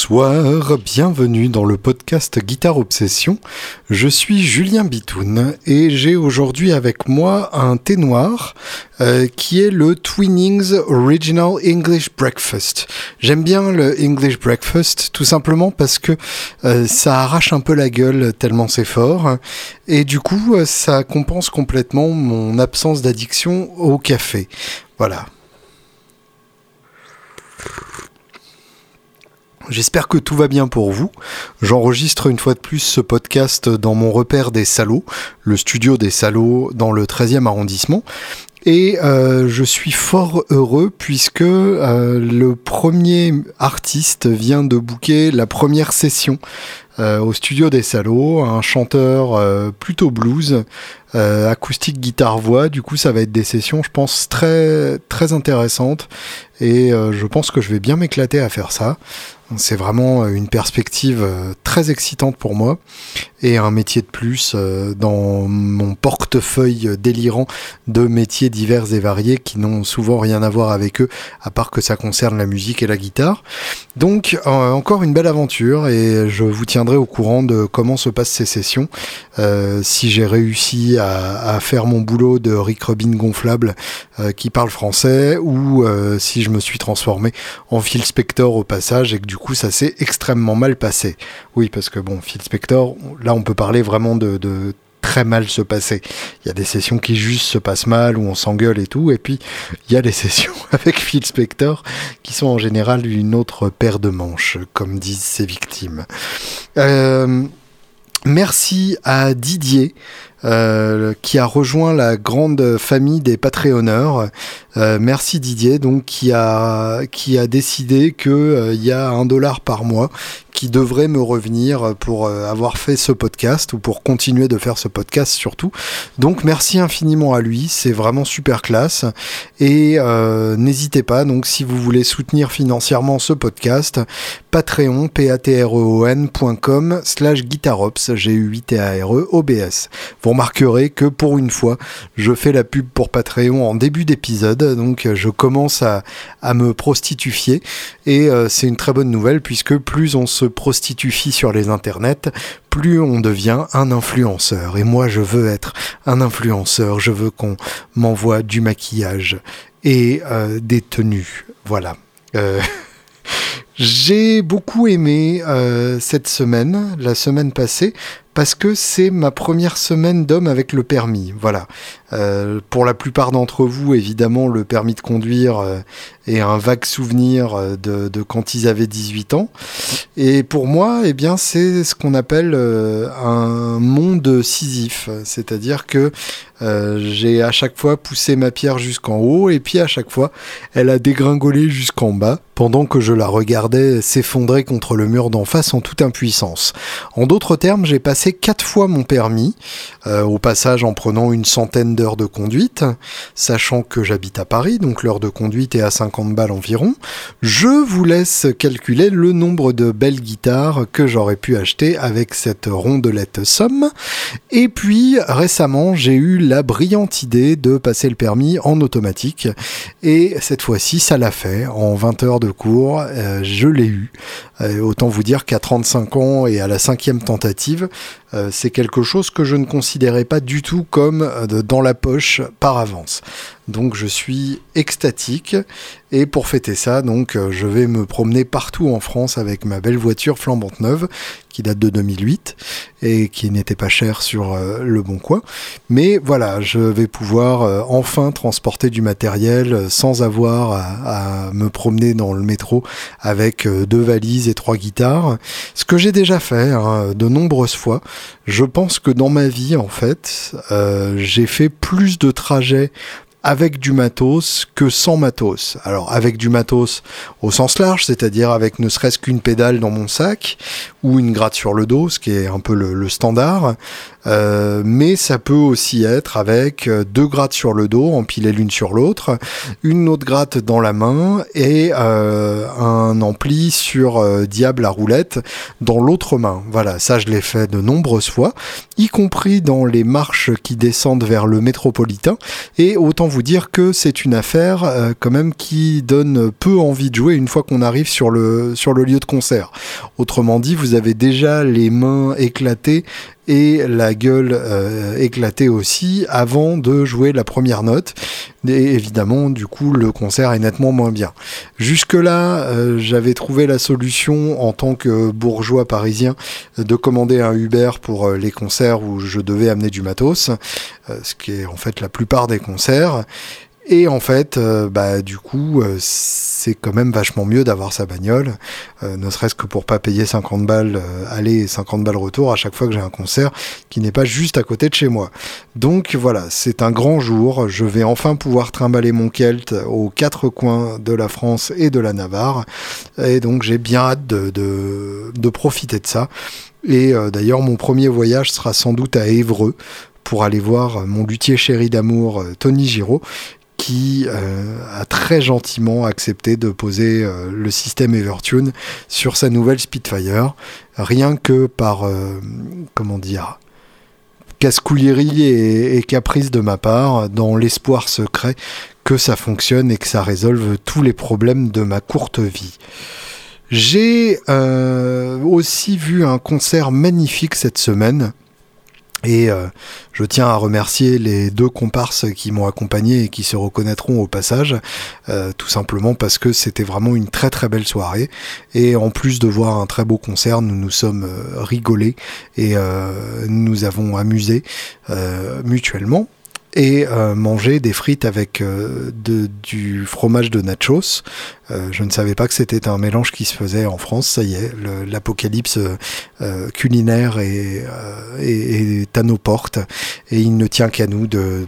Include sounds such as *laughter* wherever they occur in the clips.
Bonsoir, bienvenue dans le podcast Guitare Obsession. Je suis Julien Bitoun et j'ai aujourd'hui avec moi un thé noir euh, qui est le Twinnings Original English Breakfast. J'aime bien le English Breakfast tout simplement parce que euh, ça arrache un peu la gueule tellement c'est fort et du coup euh, ça compense complètement mon absence d'addiction au café. Voilà. J'espère que tout va bien pour vous. J'enregistre une fois de plus ce podcast dans mon repère des salauds, le studio des salauds dans le 13e arrondissement. Et euh, je suis fort heureux puisque euh, le premier artiste vient de booker la première session euh, au studio des salauds, un chanteur plutôt blues, acoustique guitare voix. Du coup, ça va être des sessions, je pense très très intéressantes et je pense que je vais bien m'éclater à faire ça. C'est vraiment une perspective très excitante pour moi et un métier de plus dans mon portefeuille délirant de métiers divers et variés qui n'ont souvent rien à voir avec eux, à part que ça concerne la musique et la guitare. Donc euh, encore une belle aventure et je vous tiendrai au courant de comment se passent ces sessions, euh, si j'ai réussi à, faire mon boulot de Rick Rubin gonflable euh, qui parle français ou si je me suis transformé en Phil Spector au passage et que du coup ça s'est extrêmement mal passé. Oui parce que bon Phil Spector, là on peut parler vraiment de, de très mal se passer. Il y a des sessions qui juste se passent mal, où on s'engueule et tout, et puis il y a des *laughs* sessions avec Phil Spector qui sont en général une autre paire de manches, comme disent ses victimes. Euh, merci à Didier. Euh, qui a rejoint la grande famille des Patreonneurs. Euh, merci Didier, donc qui a qui a décidé que il y a un dollar par mois qui devrait me revenir pour euh, avoir fait ce podcast ou pour continuer de faire ce podcast surtout. Donc merci infiniment à lui, c'est vraiment super classe. Et euh, n'hésitez pas, donc si vous voulez soutenir financièrement ce podcast, patreon, p a t r e o slash guitarops, g u 8 t a r e o b s. Vous remarquerez que pour une fois, je fais la pub pour Patreon en début d'épisode, donc je commence à, me prostituer et euh, c'est une très bonne nouvelle puisque plus on se prostitue sur les internets, plus on devient un influenceur. Et moi, je veux être un influenceur. Je veux qu'on m'envoie du maquillage et euh, des tenues. Voilà. Euh, *laughs* j'ai beaucoup aimé euh, cette semaine, la semaine passée, parce que c'est ma première semaine d'homme avec le permis. Voilà. Euh, pour la plupart d'entre vous, évidemment, le permis de conduire euh, est un vague souvenir de, quand ils avaient 18 ans. Et pour moi, eh bien, c'est ce qu'on appelle un monde sisif. C'est-à-dire que j'ai à chaque fois poussé ma pierre jusqu'en haut et puis à chaque fois, elle a dégringolé jusqu'en bas pendant que je la regardais s'effondrer contre le mur d'en face en toute impuissance. En d'autres termes, j'ai passé quatre fois mon permis, au passage en prenant une centaine de de conduite, sachant que j'habite à Paris, donc l'heure de conduite est à 50 balles environ. Je vous laisse calculer le nombre de belles guitares que j'aurais pu acheter avec cette rondelette somme. Et puis récemment, j'ai eu la brillante idée de passer le permis en automatique. Et cette fois-ci, ça l'a fait. En 20 heures de cours, euh, je l'ai eu. Euh, autant vous dire qu'à 35 ans et à la cinquième tentative, c'est quelque chose que je ne considérais pas du tout comme dans la poche par avance. Donc je suis extatique et pour fêter ça, donc euh, je vais me promener partout en France avec ma belle voiture flambante neuve qui date de 2008 et qui n'était pas chère sur euh, le bon coin. Mais voilà, je vais pouvoir euh, enfin transporter du matériel sans avoir à, me promener dans le métro avec deux valises et trois guitares. Ce que j'ai déjà fait hein, de nombreuses fois. Je pense que dans ma vie, en fait, j'ai fait plus de trajets avec du matos que sans matos. Alors avec du matos au sens large, c'est-à-dire avec ne serait-ce qu'une pédale dans mon sac ou une gratte sur le dos, ce qui est un peu le, standard. Euh, mais ça peut aussi être avec euh, deux grattes sur le dos, empilées l'une sur l'autre, une autre gratte dans la main et euh, un ampli sur diable à roulette dans l'autre main. Voilà, ça je l'ai fait de nombreuses fois, y compris dans les marches qui descendent vers le métropolitain. Et autant vous dire que c'est une affaire euh, quand même qui donne peu envie de jouer une fois qu'on arrive sur le, sur le lieu de concert. Autrement dit, vous avez déjà les mains éclatées et la gueule euh, éclatée aussi avant de jouer la première note. Et évidemment, du coup, le concert est nettement moins bien. Jusque-là, euh, j'avais trouvé la solution en tant que bourgeois parisien de commander un Uber pour euh, les concerts où je devais amener du matos, ce qui est en fait la plupart des concerts. Et en fait, euh, bah, du coup, euh, c'est quand même vachement mieux d'avoir sa bagnole, euh, ne serait-ce que pour pas payer 50 balles aller et 50 balles retour à chaque fois que j'ai un concert qui n'est pas juste à côté de chez moi. Donc voilà, c'est un grand jour. Je vais enfin pouvoir trimballer mon Kelt aux quatre coins de la France et de la Navarre. Et donc j'ai bien hâte de, profiter de ça. Et d'ailleurs, mon premier voyage sera sans doute à Évreux pour aller voir mon luthier chéri d'amour Tony Giraud qui euh, a très gentiment accepté de poser euh, le système Evertune sur sa nouvelle Spitfire, rien que par, euh, comment dire, casse-couillerie et, caprice de ma part, dans l'espoir secret que ça fonctionne et que ça résolve tous les problèmes de ma courte vie. J'ai aussi vu un concert magnifique cette semaine et euh, je tiens à remercier les deux comparses qui m'ont accompagné et qui se reconnaîtront au passage, euh, tout simplement parce que c'était vraiment une très très belle soirée. Et en plus de voir un très beau concert, nous nous sommes euh, rigolés et nous avons amusé mutuellement et euh, manger des frites avec euh, du fromage de nachos. Euh, je ne savais pas que c'était un mélange qui se faisait en France. Ça y est, l'apocalypse culinaire est, à nos portes et il ne tient qu'à nous de,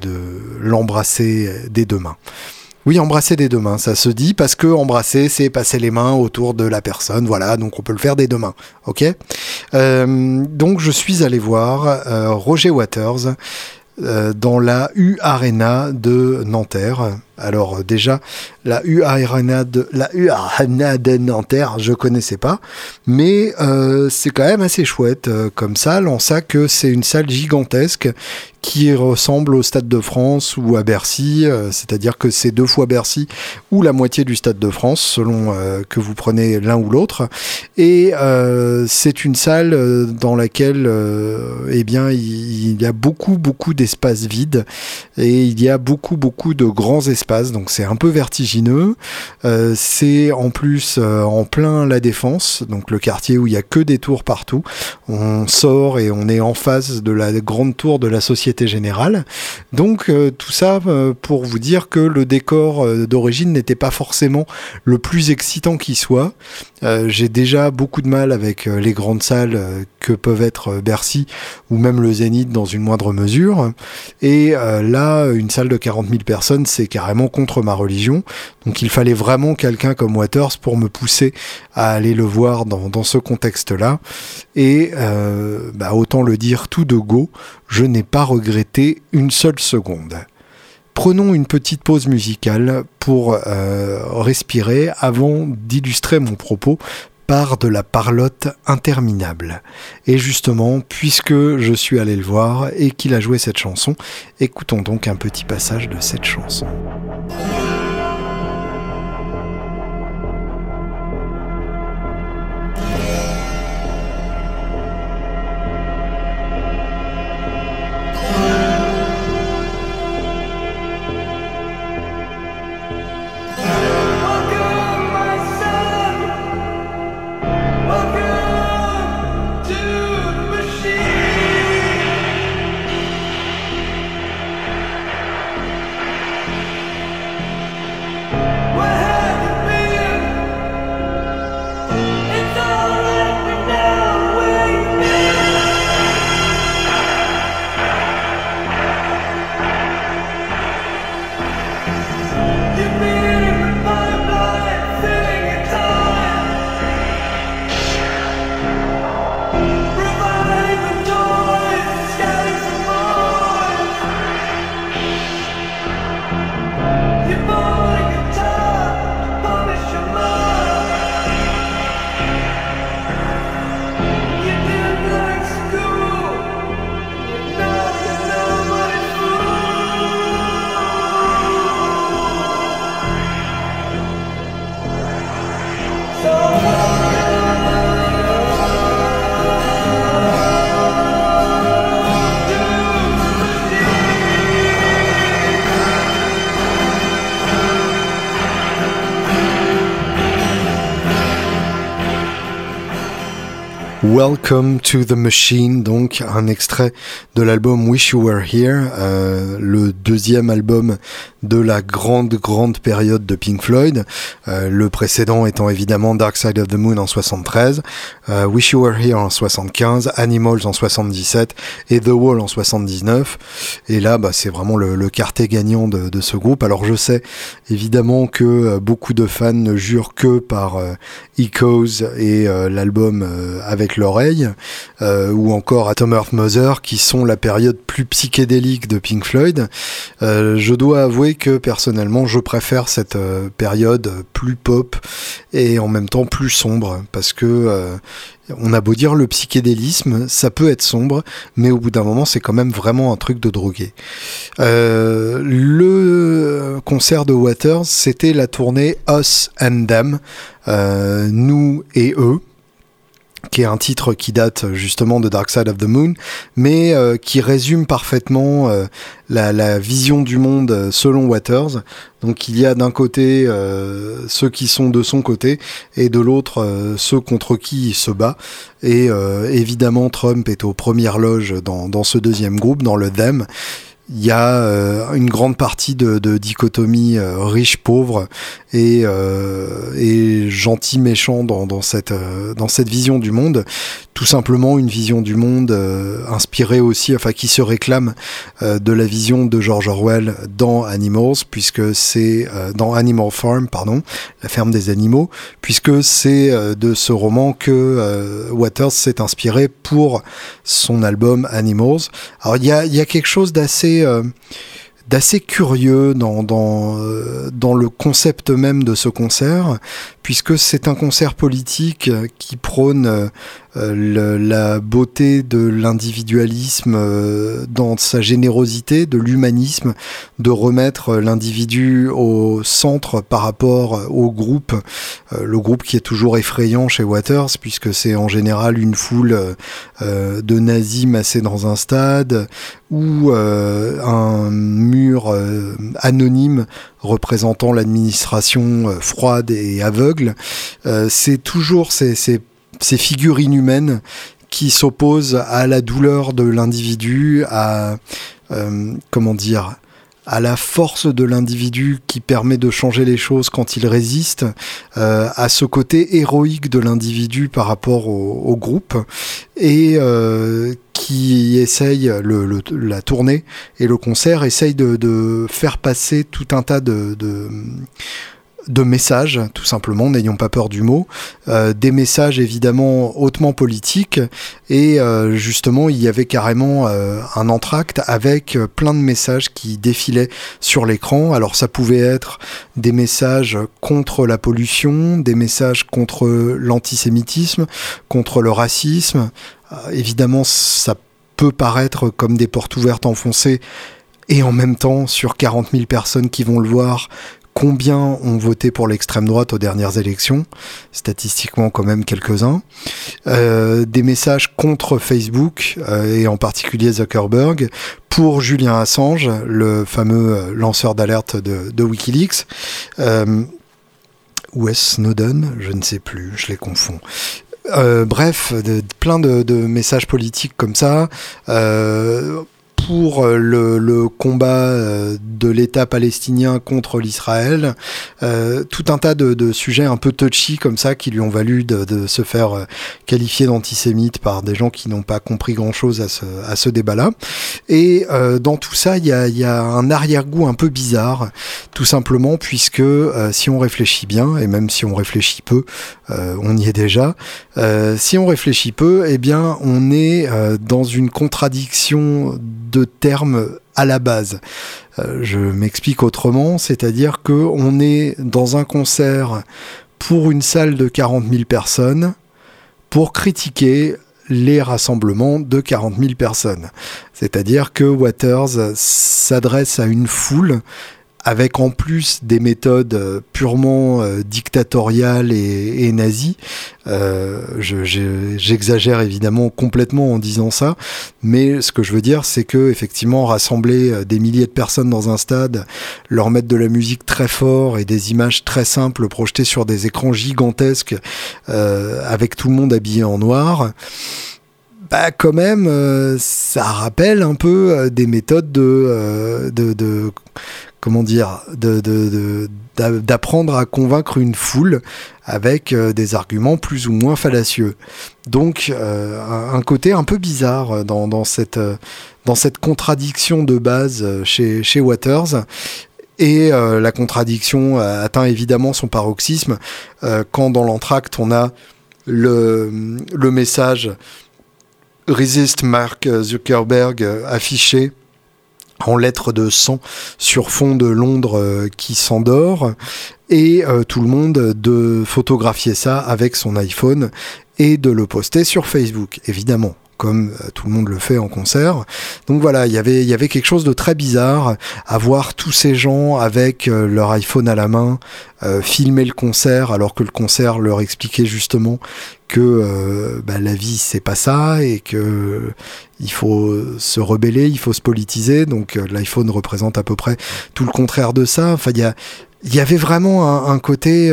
l'embrasser des deux mains. Oui, embrasser des deux mains, ça se dit parce que embrasser, c'est passer les mains autour de la personne. Voilà, donc on peut le faire des deux mains. Ok? donc je suis allé voir Roger Waters dans la U Arena de Nanterre. Alors déjà, la U Arena de la U Arena de Nanterre, je connaissais pas, mais euh, c'est quand même assez chouette euh, comme salle, en ça que c'est une salle gigantesque qui ressemble au Stade de France ou à Bercy, euh, c'est-à-dire que c'est deux fois Bercy ou la moitié du Stade de France, selon euh, que vous prenez l'un ou l'autre. Et euh, c'est une salle dans laquelle, eh bien, il, y a beaucoup, beaucoup d'espaces vides et il y a beaucoup, beaucoup de grands espaces. Donc c'est un peu vertigineux. c'est en plus en plein la défense, donc le quartier où il y a que des tours partout. On sort et on est en face de la grande tour de la société Générale. Donc euh, tout ça euh, pour vous dire que le décor euh, d'origine n'était pas forcément le plus excitant qui soit. J'ai déjà beaucoup de mal avec les grandes salles que peuvent être Bercy ou même le Zénith dans une moindre mesure. Et là, une salle de 40 000 personnes, c'est carrément contre ma religion. Donc il fallait vraiment quelqu'un comme Waters pour me pousser à aller le voir dans, ce contexte-là. Et bah, autant le dire tout de go, je n'ai pas regretté une seule seconde. Prenons une petite pause musicale pour euh, respirer avant d'illustrer mon propos par de la parlotte interminable. Et justement, puisque je suis allé le voir et qu'il a joué cette chanson, écoutons donc un petit passage de cette chanson. Welcome to the Machine, donc un extrait de l'album Wish You Were Here, euh, le deuxième album de la grande grande période de Pink Floyd, euh, le précédent étant évidemment Dark Side of the Moon en 73, euh, Wish You Were Here en 75, Animals en 77 et The Wall en 79. Et là, bah, c'est vraiment le, le quartet gagnant de, de, ce groupe. Alors je sais évidemment que beaucoup de fans ne jurent que par Echoes et l'album avec l'oreille, euh, ou encore Atom Earth Mother, qui sont la période plus psychédélique de Pink Floyd. Euh, je dois avouer que personnellement, je préfère cette euh, période plus pop et en même temps plus sombre, parce que on a beau dire le psychédélisme, ça peut être sombre, mais au bout d'un moment, c'est quand même vraiment un truc de drogué. Le concert de Waters, c'était la tournée Us and Them, nous et eux qui est un titre qui date justement de Dark Side of the Moon, mais euh, qui résume parfaitement euh, la, vision du monde euh, selon Waters. Donc il y a d'un côté euh, ceux qui sont de son côté et de l'autre euh, ceux contre qui il se bat. Et évidemment Trump est aux premières loges dans, dans ce deuxième groupe, dans le Them il y a euh, une grande partie de, dichotomie euh, riche-pauvre et, euh, et gentil-méchant dans, dans, cette, dans cette vision du monde. Tout simplement une vision du monde inspirée aussi, enfin qui se réclame de la vision de George Orwell dans Animals, puisque c'est dans Animal Farm, pardon, la ferme des animaux, puisque c'est de ce roman que Waters s'est inspiré pour son album Animals. Alors il y a, y a quelque chose d'assez euh, d'assez curieux euh, dans, le concept même de ce concert, puisque c'est un concert politique qui prône euh, le, la beauté de l'individualisme euh, dans sa générosité, de l'humanisme, de remettre l'individu au centre par rapport au groupe, euh, le groupe qui est toujours effrayant chez Waters, puisque c'est en général une foule de nazis massés dans un stade, ou un mur anonyme représentant l'administration froide et aveugle. c'est toujours ces ces figures inhumaines qui s'opposent à la douleur de l'individu, à euh, comment dire, à la force de l'individu qui permet de changer les choses quand il résiste, euh, à ce côté héroïque de l'individu par rapport au, groupe, et euh, qui essaye, la tournée et le concert essaye de, faire passer tout un tas de de messages, tout simplement, n'ayons pas peur du mot, euh, des messages évidemment hautement politiques, et euh, justement il y avait carrément euh, un entracte avec plein de messages qui défilaient sur l'écran. Alors ça pouvait être des messages contre la pollution, des messages contre l'antisémitisme, contre le racisme. Évidemment ça peut paraître comme des portes ouvertes enfoncées, et en même temps, sur 40 000 personnes qui vont le voir, combien ont voté pour l'extrême droite aux dernières élections, statistiquement quand même quelques-uns, euh, des messages contre Facebook euh, et en particulier Zuckerberg pour Julien Assange, le fameux euh, lanceur d'alerte de, Wikileaks. Euh, ou est-ce Snowden? Je ne sais plus, je les confonds. Bref, plein de, messages politiques comme ça. Pour euh, le, le combat euh, de l'État palestinien contre l'Israël, euh, tout un tas de, de, sujets un peu touchy comme ça qui lui ont valu de, de se faire euh, qualifier d'antisémite par des gens qui n'ont pas compris grand-chose à ce, à ce débat-là. Et euh, dans tout ça, il y a, y a, un arrière-goût un peu bizarre, tout simplement puisque euh, si on réfléchit bien, et même si on réfléchit peu, on y est déjà, si on réfléchit peu, eh bien on est dans une contradiction de termes à la base. Euh, je m'explique autrement, c'est-à-dire que on est dans un concert pour une salle de 40 000 personnes pour critiquer les rassemblements de 40 000 personnes. C'est-à-dire que Waters s'adresse à une foule avec en plus des méthodes euh, purement euh, dictatoriales et, nazies. Euh, J'exagère évidemment complètement en disant ça, mais ce que je veux dire, c'est que effectivement rassembler des milliers de personnes dans un stade, leur mettre de la musique très fort et des images très simples projetées sur des écrans gigantesques, avec tout le monde habillé en noir bah quand même, ça rappelle un peu des méthodes de, de, de, comment dire, d'apprendre à convaincre une foule avec euh, des arguments plus ou moins fallacieux. Donc euh, un, côté un peu bizarre dans, dans, cette, euh, dans cette contradiction de base chez, Waters. Et la contradiction atteint évidemment son paroxysme quand dans l'entracte on a le, le message Resist Mark Zuckerberg affiché en lettres de sang sur fond de Londres euh, qui s'endort. Et euh, tout le monde de photographier ça avec son iPhone et de le poster sur Facebook évidemment comme euh, tout le monde le fait en concert. Donc voilà, il y avait quelque chose de très bizarre à voir tous ces gens avec leur iPhone à la main filmer le concert alors que le concert leur expliquait justement que euh, bah, la vie c'est pas ça et que il faut se rebeller, il faut se politiser. Donc euh, l'iPhone représente à peu près tout le contraire de ça. Enfin, il y avait vraiment un, côté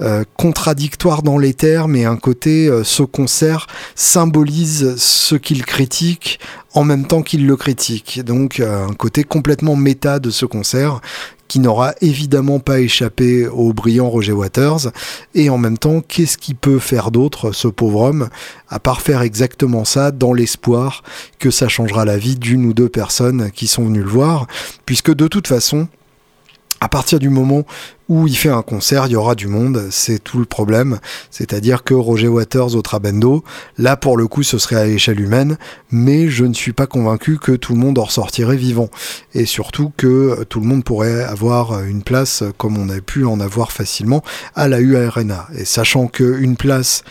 euh, contradictoire dans les termes et un côté ce concert symbolise ce qu'il critique en même temps qu'il le critique. Donc un côté complètement méta de ce concert qui n'aura évidemment pas échappé au brillant Roger Waters. Et en même temps, qu'est-ce qu'il peut faire d'autre, ce pauvre homme, à part faire exactement ça dans l'espoir que ça changera la vie d'une ou deux personnes qui sont venues le voir, puisque de toute façon, à partir du moment où il fait un concert, il y aura du monde, c'est tout le problème. C'est-à-dire que Roger Waters au Trabendo, là pour le coup ce serait à l'échelle humaine, mais je ne suis pas convaincu que tout le monde en ressortirait vivant. Et surtout que tout le monde pourrait avoir une place comme on a pu en avoir facilement à la UARNA. Et sachant qu'une place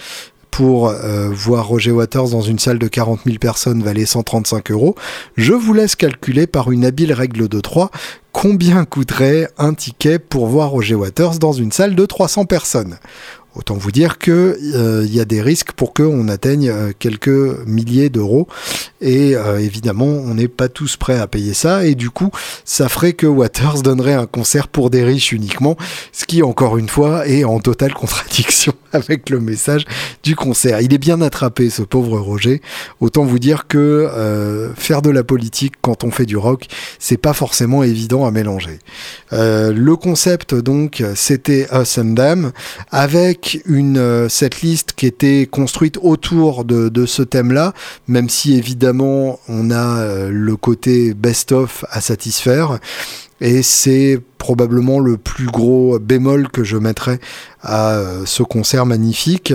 pour euh, voir Roger Waters dans une salle de 40 000 personnes valait 135 euros, je vous laisse calculer par une habile règle de 3 combien coûterait un ticket pour voir Roger Waters dans une salle de 300 personnes. Autant vous dire que euh, il y a des risques pour qu'on atteigne euh, quelques milliers d'euros et euh, évidemment on n'est pas tous prêts à payer ça et du coup ça ferait que Waters *laughs* donnerait un concert pour des riches uniquement, ce qui encore une fois est en totale contradiction *laughs* avec le message du concert. Il est bien attrapé ce pauvre Roger. Autant vous dire que faire de la politique quand on fait du rock, c'est pas forcément évident à mélanger. le concept donc c'était Us and Them avec une euh, cette liste qui était construite autour de, de ce thème-là, même si évidemment on a euh, le côté best-of à satisfaire. Et c'est probablement le plus gros bémol que je mettrais à euh, ce concert magnifique.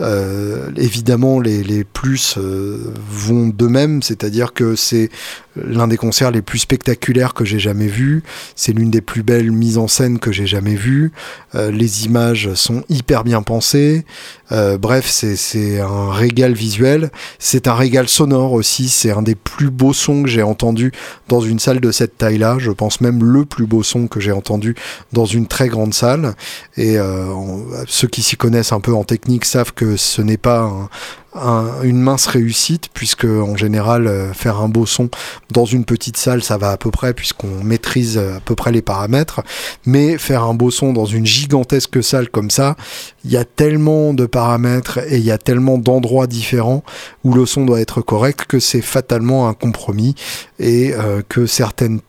Euh, évidemment, les, plus euh, vont d'eux-mêmes, c'est-à-dire que c'est l'un des concerts les plus spectaculaires que j'ai jamais vu. C'est l'une des plus belles mises en scène que j'ai jamais vues. Les images sont hyper bien pensées. bref, c'est un régal visuel. C'est un régal sonore aussi. C'est un des plus beaux sons que j'ai entendu dans une salle de cette taille-là. Je pense même le plus beau son que j'ai entendu dans une très grande salle. Et ceux qui s'y connaissent un peu en technique savent que ce n'est pas une mince réussite, puisque en général, euh, faire un beau son dans une petite salle, ça va à peu près, puisqu'on maîtrise à peu près les paramètres. Mais faire un beau son dans une gigantesque salle comme ça, il y a tellement de paramètres et il y a tellement d'endroits différents où le son doit être correct que c'est fatalement un compromis et euh, que certaines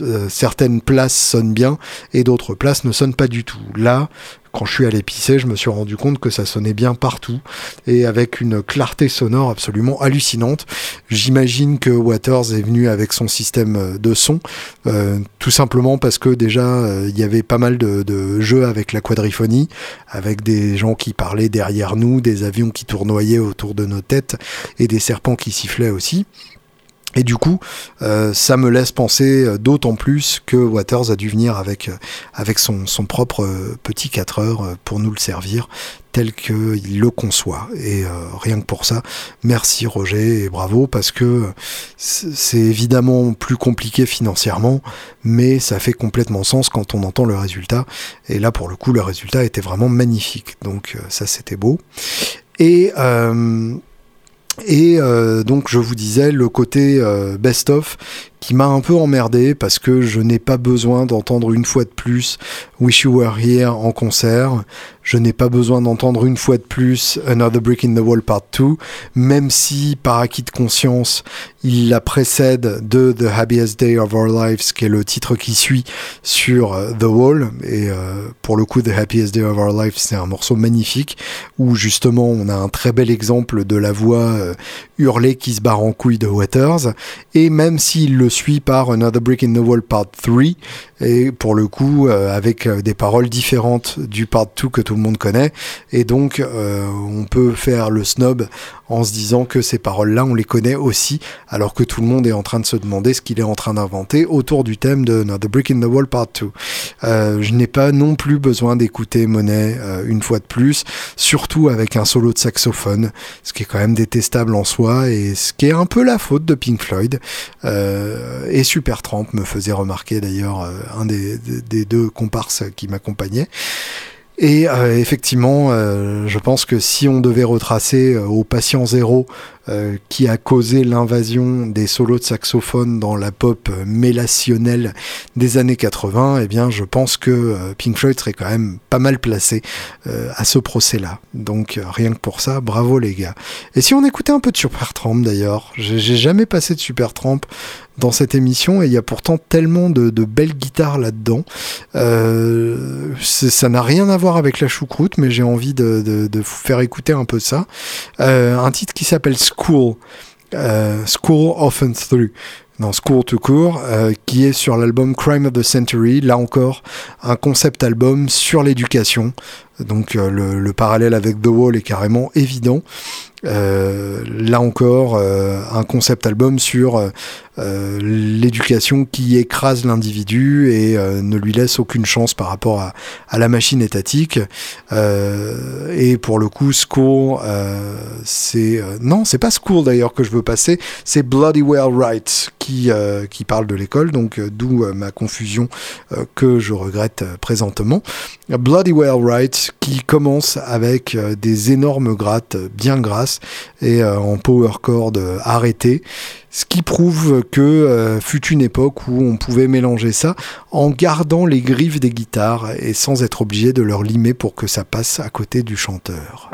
euh, certaines places sonnent bien et d'autres places ne sonnent pas du tout. Là, quand je suis allé pisser, je me suis rendu compte que ça sonnait bien partout et avec une clarté sonore absolument hallucinante. J'imagine que Waters est venu avec son système de son, euh, tout simplement parce que déjà euh, il y avait pas mal de, de, jeux avec la quadriphonie, avec des gens qui parlaient derrière nous, des avions qui tournoyaient autour de nos têtes et des serpents qui sifflaient aussi. Et du coup, euh, ça me laisse penser euh, d'autant plus que Waters a dû venir avec, euh, avec son, son propre petit 4 heures pour nous le servir tel qu'il le conçoit. Et rien que pour ça, merci Roger et bravo parce que c'est évidemment plus compliqué financièrement, mais ça fait complètement sens quand on entend le résultat. Et là, pour le coup, le résultat était vraiment magnifique. Donc ça, c'était beau. Et et euh, donc je vous disais le côté euh, best-of qui m'a un peu emmerdé parce que je n'ai pas besoin d'entendre une fois de plus Wish You Were Here en concert. Je n'ai pas besoin d'entendre une fois de plus Another Brick in the Wall Part 2, même si par acquis de conscience, il la précède de The Happiest Day of Our Lives, qui est le titre qui suit sur The Wall. Et euh, pour le coup, The Happiest Day of Our Lives, c'est un morceau magnifique où justement on a un très bel exemple de la voix euh, hurlée qui se barre en couille de Waters. Et même s'il le suit par Another Brick in the Wall Part 3, et pour le coup euh, avec euh, des paroles différentes du part 2 que tout le monde connaît. Et donc euh, on peut faire le snob en se disant que ces paroles-là on les connaît aussi alors que tout le monde est en train de se demander ce qu'il est en train d'inventer autour du thème de The Brick in the Wall Part 2. je n'ai pas non plus besoin d'écouter Monet une fois de plus, surtout avec un solo de saxophone, ce qui est quand même détestable en soi et ce qui est un peu la faute de Pink Floyd. et Supertramp me faisait remarquer d'ailleurs un des, deux comparses qui m'accompagnaient. Et euh, effectivement, euh, je pense que si on devait retracer euh, au patient zéro qui a causé l'invasion des solos de saxophone dans la pop mélationnelle des années 80, eh bien, je pense que Pink Floyd serait quand même pas mal placé à ce procès-là. Donc, rien que pour ça, bravo les gars. Et si on écoutait un peu de Supertramp d'ailleurs, j'ai jamais passé de Supertramp dans cette émission et il y a pourtant tellement de, belles guitares là-dedans. ça n'a rien à voir avec la choucroute, mais j'ai envie de, vous faire écouter un peu ça. un titre qui s'appelle School, euh, School Often Through, non, School to Court, euh, qui est sur l'album Crime of the Century, là encore un concept album sur l'éducation, donc euh, le, parallèle avec The Wall est carrément évident. là encore, un concept album sur euh, l'éducation qui écrase l'individu et euh, ne lui laisse aucune chance par rapport à, à la machine étatique. Euh, et pour le coup, School, c'est non, c'est pas School d'ailleurs que je veux passer, c'est Bloody Well Right qui qui parle de l'école, donc d'où ma confusion que je regrette présentement. Bloody Well Right qui commence avec des énormes grattes bien grasses et en power chord arrêté ce qui prouve que euh, fut une époque où on pouvait mélanger ça en gardant les griffes des guitares et sans être obligé de leur limer pour que ça passe à côté du chanteur.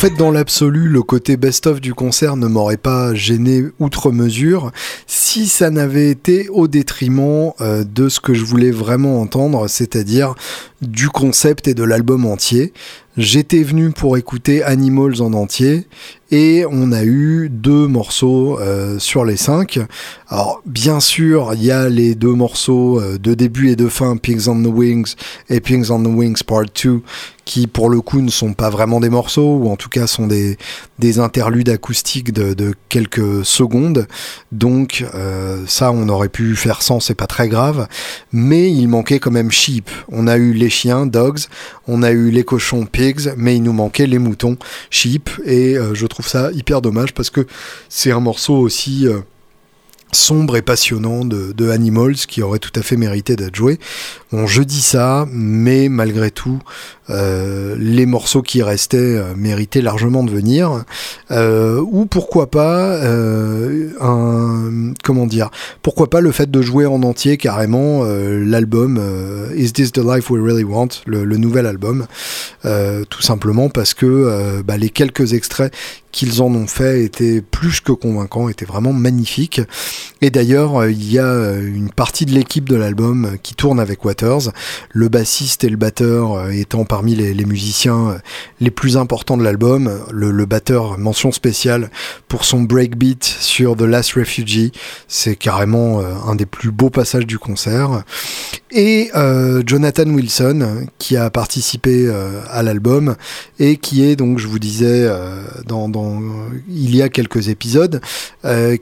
Fait, dans l'absolu, le côté best-of du concert ne m'aurait pas gêné outre mesure si ça n'avait été au détriment euh, de ce que je voulais vraiment entendre, c'est-à-dire du concept et de l'album entier. J'étais venu pour écouter Animals en entier et on a eu deux morceaux euh, sur les cinq. Alors bien sûr, il y a les deux morceaux euh, de début et de fin, Pigs on the Wings et Pigs on the Wings Part 2, qui pour le coup ne sont pas vraiment des morceaux, ou en tout cas sont des, des interludes acoustiques de, quelques secondes. Donc euh, ça, on aurait pu faire sans, c'est pas très grave. Mais il manquait quand même Sheep. On a eu les chiens, Dogs, on a eu les cochons, Pigs, mais il nous manquait les moutons, Sheep, et euh, je trouve ça hyper dommage parce que c'est un morceau aussi... Euh, sombre et passionnant de, Animals qui aurait tout à fait mérité d'être joué. Bon, je dis ça, mais malgré tout, euh, les morceaux qui restaient euh, méritaient largement de venir. Euh, ou pourquoi pas un comment dire Pourquoi pas le fait de jouer en entier carrément l'album Is This the Life We Really Want, le, nouvel album, tout simplement parce que bah, les quelques extraits qu'ils en ont fait étaient plus que convaincants, étaient vraiment magnifiques. Et d'ailleurs, il y a une partie de l'équipe de l'album qui tourne avec Le bassiste et le batteur étant parmi les, musiciens les plus importants de l'album, le, batteur mention spéciale pour son breakbeat sur The Last Refugee, c'est carrément un des plus beaux passages du concert. Et euh, Jonathan Wilson qui a participé euh, à l'album et qui est donc, je vous disais, euh, il y a quelques épisodes,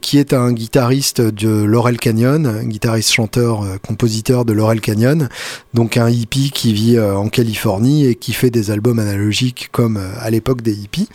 qui est un guitariste de Laurel Canyon, guitariste chanteur compositeur de Laurel Canyon, donc un hippie qui vit en Californie et qui fait des albums analogiques comme à l'époque des hippies,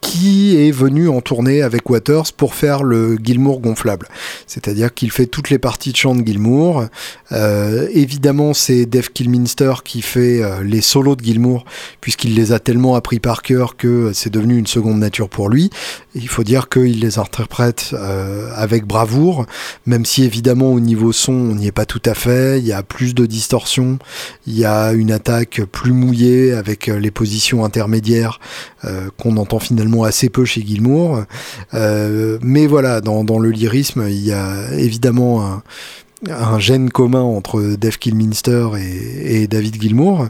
qui est venu en tournée avec Waters pour faire le Gilmour gonflable, c'est-à-dire qu'il fait toutes les parties de chant de Gilmour. Euh, évidemment, c'est Dave Kilminster qui fait euh, les solos de Gilmour, puisqu'il les a tellement appris par cœur que c'est devenu une seconde nature pour lui. Il faut dire qu'il les interprète euh, avec bravoure, même si évidemment au niveau son, on n'y est pas tout à fait. Il y a plus de distorsion, il y a une attaque plus mouillée avec les positions intermédiaires qu'on entend finalement assez peu chez Gilmour. mais voilà, dans, dans, le lyrisme, il y a évidemment un un gène commun entre Dave Kilminster et, David Gilmour.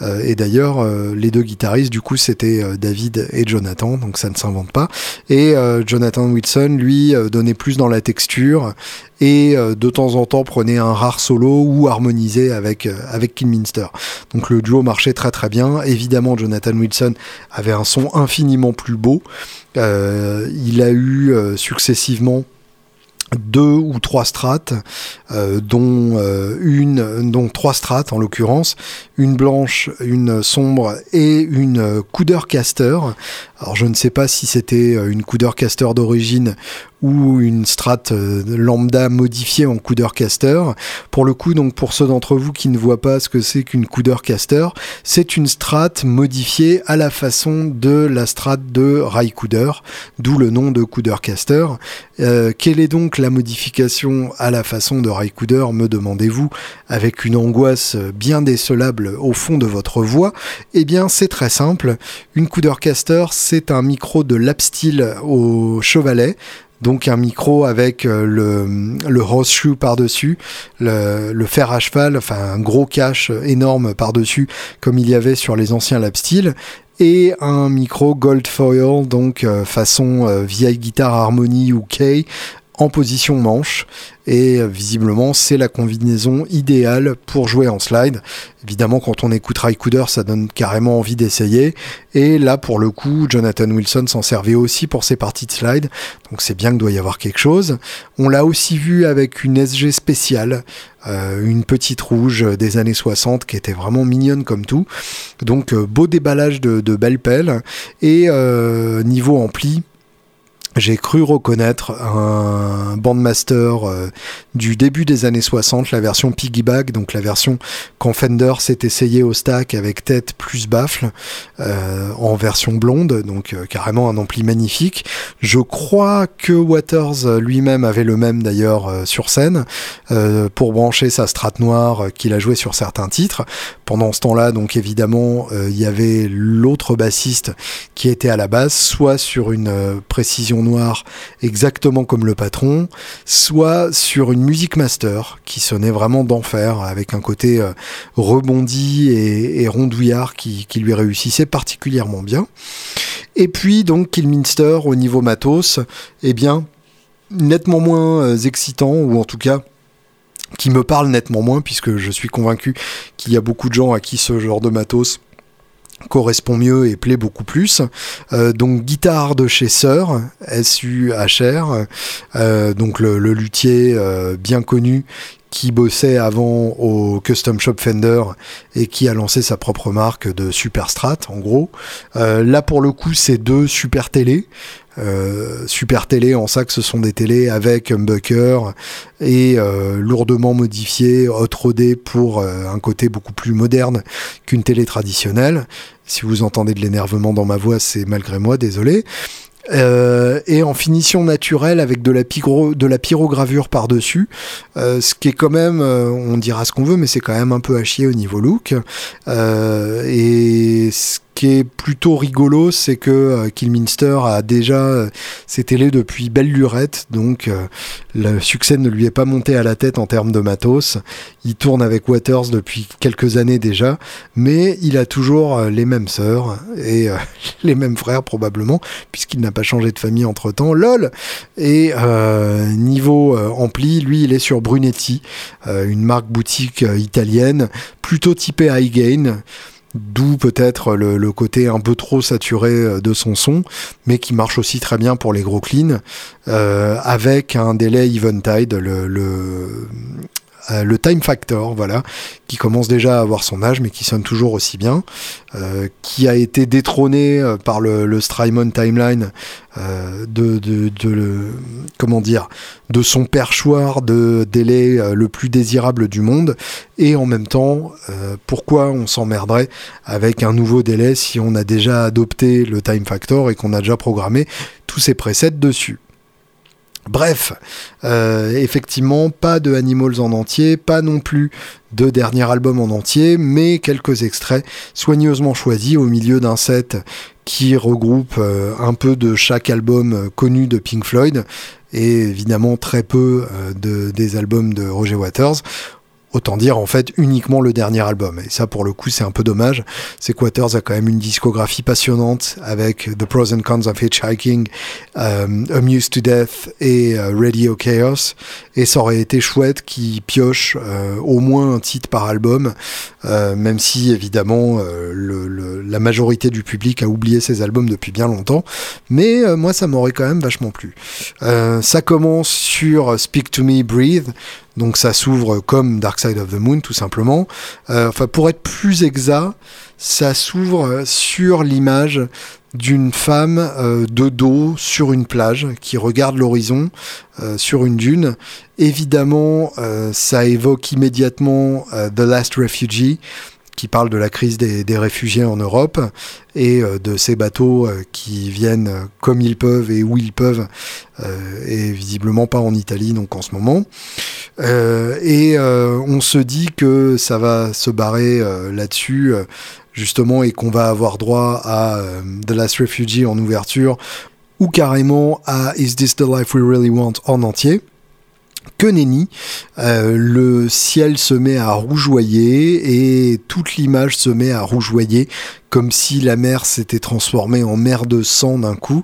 Euh, et d'ailleurs, euh, les deux guitaristes, du coup, c'était euh, David et Jonathan, donc ça ne s'invente pas. Et Jonathan Wilson, lui, donnait plus dans la texture et de temps en temps prenait un rare solo ou harmonisait avec, avec Kilminster. Donc le duo marchait très très bien. Évidemment, Jonathan Wilson avait un son infiniment plus beau. il a eu successivement deux ou trois strates, euh, dont euh, une, donc trois strates en l'occurrence, une blanche, une sombre et une coudeur caster. Alors je ne sais pas si c'était une coudeur caster d'origine ou une strate lambda modifiée en coudeur caster. Pour le coup, donc pour ceux d'entre vous qui ne voient pas ce que c'est qu'une coudeur caster, c'est une strate modifiée à la façon de la strate de Raikouder, d'où le nom de coudeur caster. Euh, quelle est donc la modification à la façon de Raikouder, me demandez-vous, avec une angoisse bien décelable au fond de votre voix? Eh bien, c'est très simple. Une coudeur caster, c'est un micro de lap steel au chevalet. Donc un micro avec euh, le, le horseshoe par-dessus, le, fer à cheval, enfin un gros cache énorme par-dessus, comme il y avait sur les anciens lap steel, et un micro gold foil, donc euh, façon euh, vieille guitare harmonie ou K, en position manche et euh, visiblement c'est la combinaison idéale pour jouer en slide. Évidemment quand on écoute Raikouder ça donne carrément envie d'essayer et là pour le coup Jonathan Wilson s'en servait aussi pour ses parties de slide donc c'est bien qu'il doit y avoir quelque chose. On l'a aussi vu avec une SG spéciale, euh, une petite rouge des années 60 qui était vraiment mignonne comme tout. Donc euh, beau déballage de, belles pelles et niveau ampli j'ai cru reconnaître un bandmaster euh, du début des années 60, la version piggyback, donc la version quand Fender s'est essayé au stack avec tête plus baffle, euh, en version blonde, donc euh, carrément un ampli magnifique. Je crois que Waters lui-même avait le même d'ailleurs sur scène, pour brancher sa strat noire qu'il a joué sur certains titres. Pendant ce temps-là, donc évidemment, il y avait l'autre bassiste qui était à la base, soit sur une précision noir exactement comme le patron, soit sur une musique master qui sonnait vraiment d'enfer avec un côté euh, rebondi et, rondouillard qui, lui réussissait particulièrement bien. Et puis donc Killminster au niveau matos, eh bien nettement moins euh, excitant ou en tout cas qui me parle nettement moins puisque je suis convaincu qu'il y a beaucoup de gens à qui ce genre de matos correspond mieux et plaît beaucoup plus. Euh, donc guitare de chez S-U-H-R, euh, donc le, luthier euh, bien connu qui bossait avant au Custom Shop Fender et qui a lancé sa propre marque de Super Strat en gros. là pour le coup c'est deux super télé. Super télé en que ce sont des télés avec humbucker et lourdement modifiés, hot rodé pour un côté beaucoup plus moderne qu'une télé traditionnelle. Si vous entendez de l'énervement dans ma voix, c'est malgré moi, désolé. Euh, et en finition naturelle avec de la, pyrogravure par-dessus, euh, ce qui est quand même, euh, on dira ce qu'on veut, mais c'est quand même un peu à chier au niveau look. et ce qui est plutôt rigolo, c'est que euh, Killminster a déjà euh, ses télés depuis belle lurette, donc euh, le succès ne lui est pas monté à la tête en termes de matos. Il tourne avec Waters depuis quelques années déjà, mais il a toujours les mêmes sœurs et *laughs* les mêmes frères probablement, puisqu'il n'a pas changé de famille entre temps. LOL Et niveau ampli, lui, il est sur Brunetti, une marque boutique italienne, plutôt typée high gain. D'où peut-être le, côté un peu trop saturé euh, de son son, mais qui marche aussi très bien pour les gros cleans, euh, avec un délai Eventide, le, le, euh, le Time Factor, voilà, qui commence déjà à avoir son âge, mais qui sonne toujours aussi bien, qui a été détrôné par le, le Strymon Timeline de, son perchoir de délai euh, le plus désirable du monde et en même temps euh, pourquoi on s'emmerderait avec un nouveau délai si on a déjà adopté le time factor et qu'on a déjà programmé tous ces presets dessus. Bref, euh, effectivement, pas de Animals en entier, pas non plus de dernier album en entier, mais quelques extraits soigneusement choisis au milieu d'un set qui regroupe un peu de chaque album connu de Pink Floyd, et évidemment très peu euh, de, des albums de Roger Waters. Autant dire en fait uniquement le dernier album. Et ça pour le coup c'est un peu dommage. C'est Waters a quand même une discographie passionnante avec The Pros and Cons of Hitchhiking, euh, Amused to Death et euh, Radio Chaos. Et ça aurait été chouette qu'il pioche euh, au moins un titre par album, euh, même si évidemment la majorité du public a oublié ces albums depuis bien longtemps. Mais moi ça m'aurait quand même vachement plu. ça commence sur Speak to Me, Breathe. Donc ça s'ouvre comme Dark Side of the Moon tout simplement. Euh, enfin pour être plus exact, ça s'ouvre sur l'image d'une femme euh, de dos sur une plage qui regarde l'horizon euh, sur une dune. Évidemment, ça évoque immédiatement The Last Refugee qui parle de la crise des, réfugiés en Europe et euh, de ces bateaux euh, qui viennent comme ils peuvent et où ils peuvent, euh, et visiblement pas en Italie donc en ce moment. et on se dit que ça va se barrer là-dessus justement et qu'on va avoir droit à The Last Refugee en ouverture ou carrément à Is This the Life We Really Want en entier que nenni. Euh, le ciel se met à rougeoyer et toute l'image se met à rougeoyer comme si la mer s'était transformée en mer de sang d'un coup.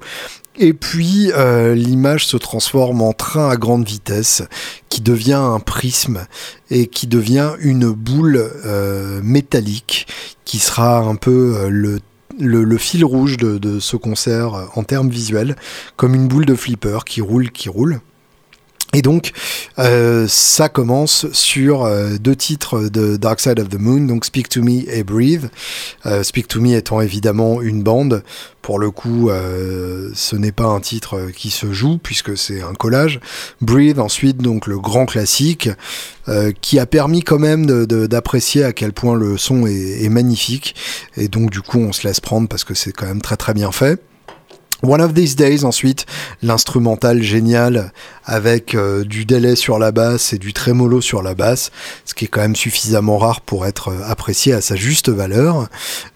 Et puis euh, l'image se transforme en train à grande vitesse qui devient un prisme et qui devient une boule euh, métallique qui sera un peu le fil rouge de, ce concert en termes visuels, comme une boule de flipper qui roule, qui roule. Et donc, euh, ça commence sur euh, deux titres de Dark Side of the Moon, donc Speak to Me et Breathe. Euh, Speak to Me étant évidemment une bande. Pour le coup, ce n'est pas un titre qui se joue puisque c'est un collage. Breathe ensuite, donc le grand classique, qui a permis quand même d'apprécier à quel point le son est, est magnifique. Et donc du coup, on se laisse prendre parce que c'est quand même très très bien fait. One of These Days ensuite, l'instrumental génial avec euh, du délai sur la basse et du trémolo sur la basse, ce qui est quand même suffisamment rare pour être euh, apprécié à sa juste valeur.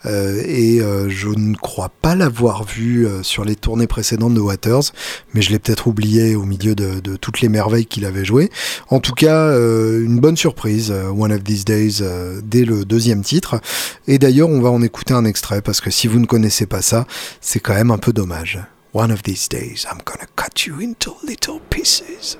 Euh, et je ne crois pas l'avoir vu sur les tournées précédentes de Waters, mais je l'ai peut-être oublié au milieu de, de toutes les merveilles qu'il avait jouées. En tout cas, une bonne surprise, One of These Days, dès le deuxième titre. Et d'ailleurs, on va en écouter un extrait parce que si vous ne connaissez pas ça, c'est quand même un peu dommage. One of these days, I'm gonna cut you into little pieces.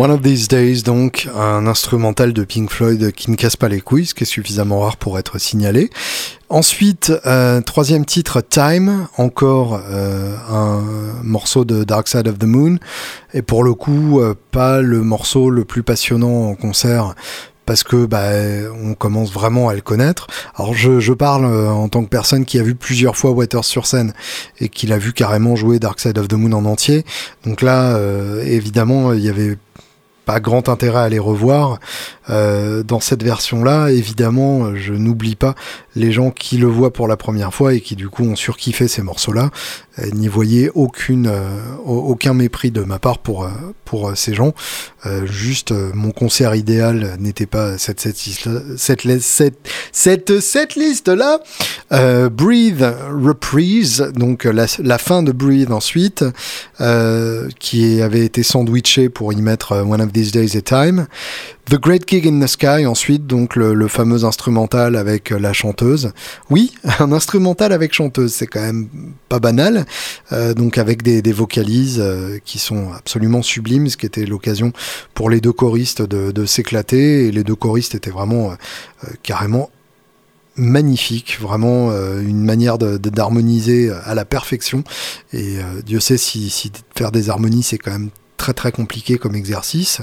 One of These Days, donc, un instrumental de Pink Floyd qui ne casse pas les couilles, ce qui est suffisamment rare pour être signalé. Ensuite, euh, troisième titre, Time, encore euh, un morceau de Dark Side of the Moon, et pour le coup, euh, pas le morceau le plus passionnant en concert, parce que bah, on commence vraiment à le connaître. Alors je, je parle en tant que personne qui a vu plusieurs fois Waters sur scène et qui l'a vu carrément jouer Dark Side of the Moon en entier. Donc là, évidemment, il y avait grand intérêt à les revoir. Euh, dans cette version-là, évidemment, je n'oublie pas les gens qui le voient pour la première fois et qui du coup ont surkiffé ces morceaux-là. Euh, n'y voyez aucune, euh, aucun mépris de ma part pour, pour ces gens. juste, mon concert idéal n'était pas cette, cette, cette, cette, cette, cette liste-là. Breathe Reprise, donc la, fin de Breathe ensuite, qui avait été sandwiché pour y mettre One of These Days a Time. The Great Gig in the Sky, ensuite, donc le, fameux instrumental avec la chanteuse. Oui, *laughs* un instrumental avec chanteuse, c'est quand même pas banal. Euh, donc avec des, vocalises euh, qui sont absolument sublimes, ce qui était l'occasion pour les deux choristes de, s'éclater. Et les deux choristes étaient vraiment euh, carrément magnifiques, vraiment une manière d'harmoniser à la perfection. Et Dieu sait si, si faire des harmonies, c'est quand même très très compliqué comme exercice.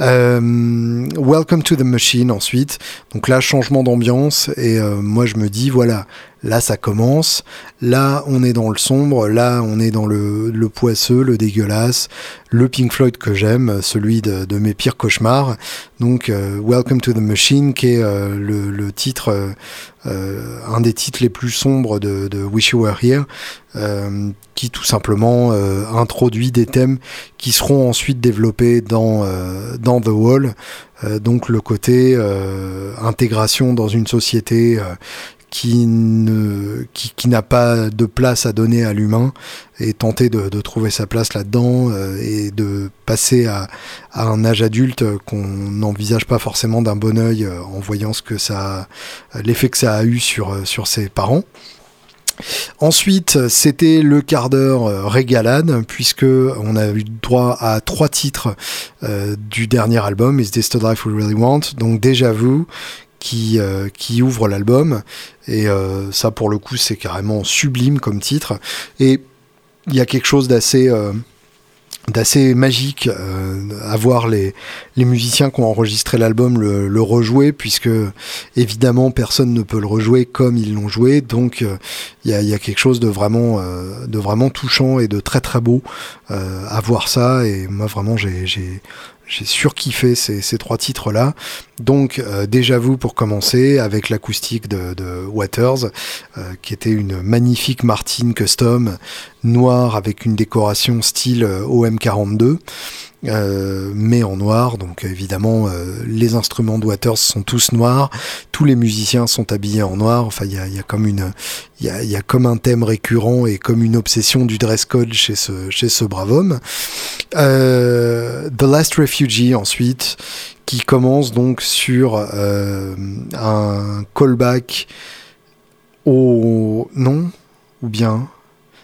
Euh, Welcome to the Machine ensuite. Donc là, changement d'ambiance et euh, moi je me dis voilà, Là, ça commence. Là, on est dans le sombre. Là, on est dans le, poisseux, le dégueulasse, le Pink Floyd que j'aime, celui de, mes pires cauchemars. Donc, euh, Welcome to the Machine, qui est euh, le, titre, euh, un des titres les plus sombres de, de Wish You Were Here, qui tout simplement introduit des thèmes qui seront ensuite développés dans, dans The Wall. donc, le côté intégration dans une société qui ne qui, qui n'a pas de place à donner à l'humain et tenter de, trouver sa place là-dedans euh, et de passer à, un âge adulte qu'on n'envisage pas forcément d'un bon oeil euh, en voyant ce que ça l'effet que ça a eu sur sur ses parents. Ensuite, c'était le quart d'heure euh, régalade, puisque on a eu droit à trois titres euh, du dernier album, Is This the Life We Really Want? Donc déjà vous, qui, euh, qui ouvre l'album, et ça pour le coup c'est carrément sublime comme titre, et il y a quelque chose d'assez d'assez magique euh, à voir les, les musiciens qui ont enregistré l'album le, rejouer puisque évidemment personne ne peut le rejouer comme ils l'ont joué. Donc euh, il y, a, y, a, quelque chose de vraiment euh, de vraiment touchant et de très très beau euh, à voir ça. Et moi vraiment j'ai surkiffé ces, ces trois titres-là. Donc, euh, déjà vous pour commencer, avec l'acoustique de, Waters, euh, qui était une magnifique Martin custom noire avec une décoration style euh, OM42. Euh, mais en noir. Donc évidemment, euh, les instruments de Waters sont tous noirs, tous les musiciens sont habillés en noir. Enfin, il y a, comme y a, comme un thème récurrent et comme une obsession du dress code chez ce, chez ce brave homme. Euh, The Last Refugee ensuite, qui commence donc sur un callback au non? Ou bien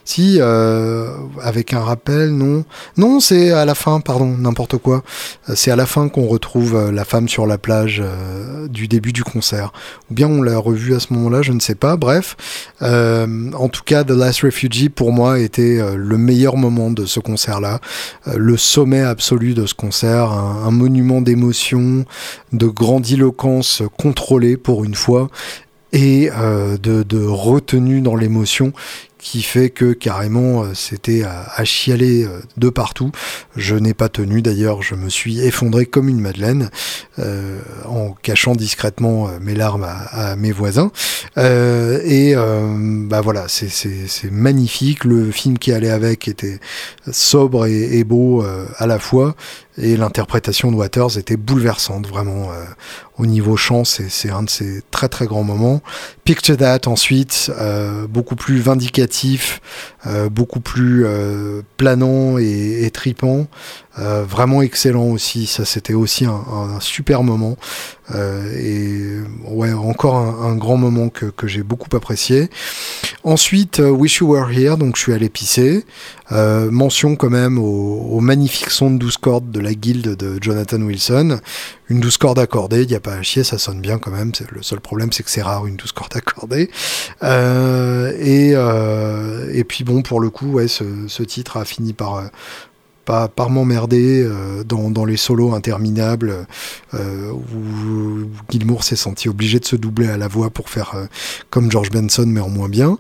si, euh, avec un rappel, non. Non, c'est à la fin, pardon, n'importe quoi. Euh, c'est à la fin qu'on retrouve euh, la femme sur la plage du début du concert. Ou bien on l'a revue à ce moment-là, je ne sais pas. Bref, en tout cas, The Last Refugee, pour moi, était le meilleur moment de ce concert-là. le sommet absolu de ce concert, un, monument d'émotion, de grandiloquence contrôlée pour une fois et de, retenue dans l'émotion qui fait que carrément euh, c'était à, chialer euh, de partout. Je n'ai pas tenu d'ailleurs, je me suis effondré comme une madeleine euh, en cachant discrètement euh, mes larmes à, mes voisins. Euh, et bah voilà, c'est magnifique. Le film qui allait avec était sobre et beau à la fois et l'interprétation de Waters était bouleversante vraiment euh, au niveau chant c'est un de ses très très grands moments. Picture That ensuite euh, beaucoup plus vindicatif euh, beaucoup plus planant et, et tripant vraiment excellent aussi ça c'était aussi un, un, super moment et ouais encore un, un grand moment que, que j'ai beaucoup apprécié ensuite Wish You Were Here donc je suis allé pisser mention quand même au, au magnifique son de 12 cordes de la guilde de Jonathan Wilson. Une douze cordes accordée, il n'y a pas à chier, ça sonne bien quand même. Le seul problème, c'est que c'est rare une douze cordes accordée. Euh, et, euh, et puis bon, pour le coup, ouais, ce, ce titre a fini par par, par m'emmerder euh, dans, les solos interminables euh, où Gilmour s'est senti obligé de se doubler à la voix pour faire euh, comme George Benson mais en moins bien.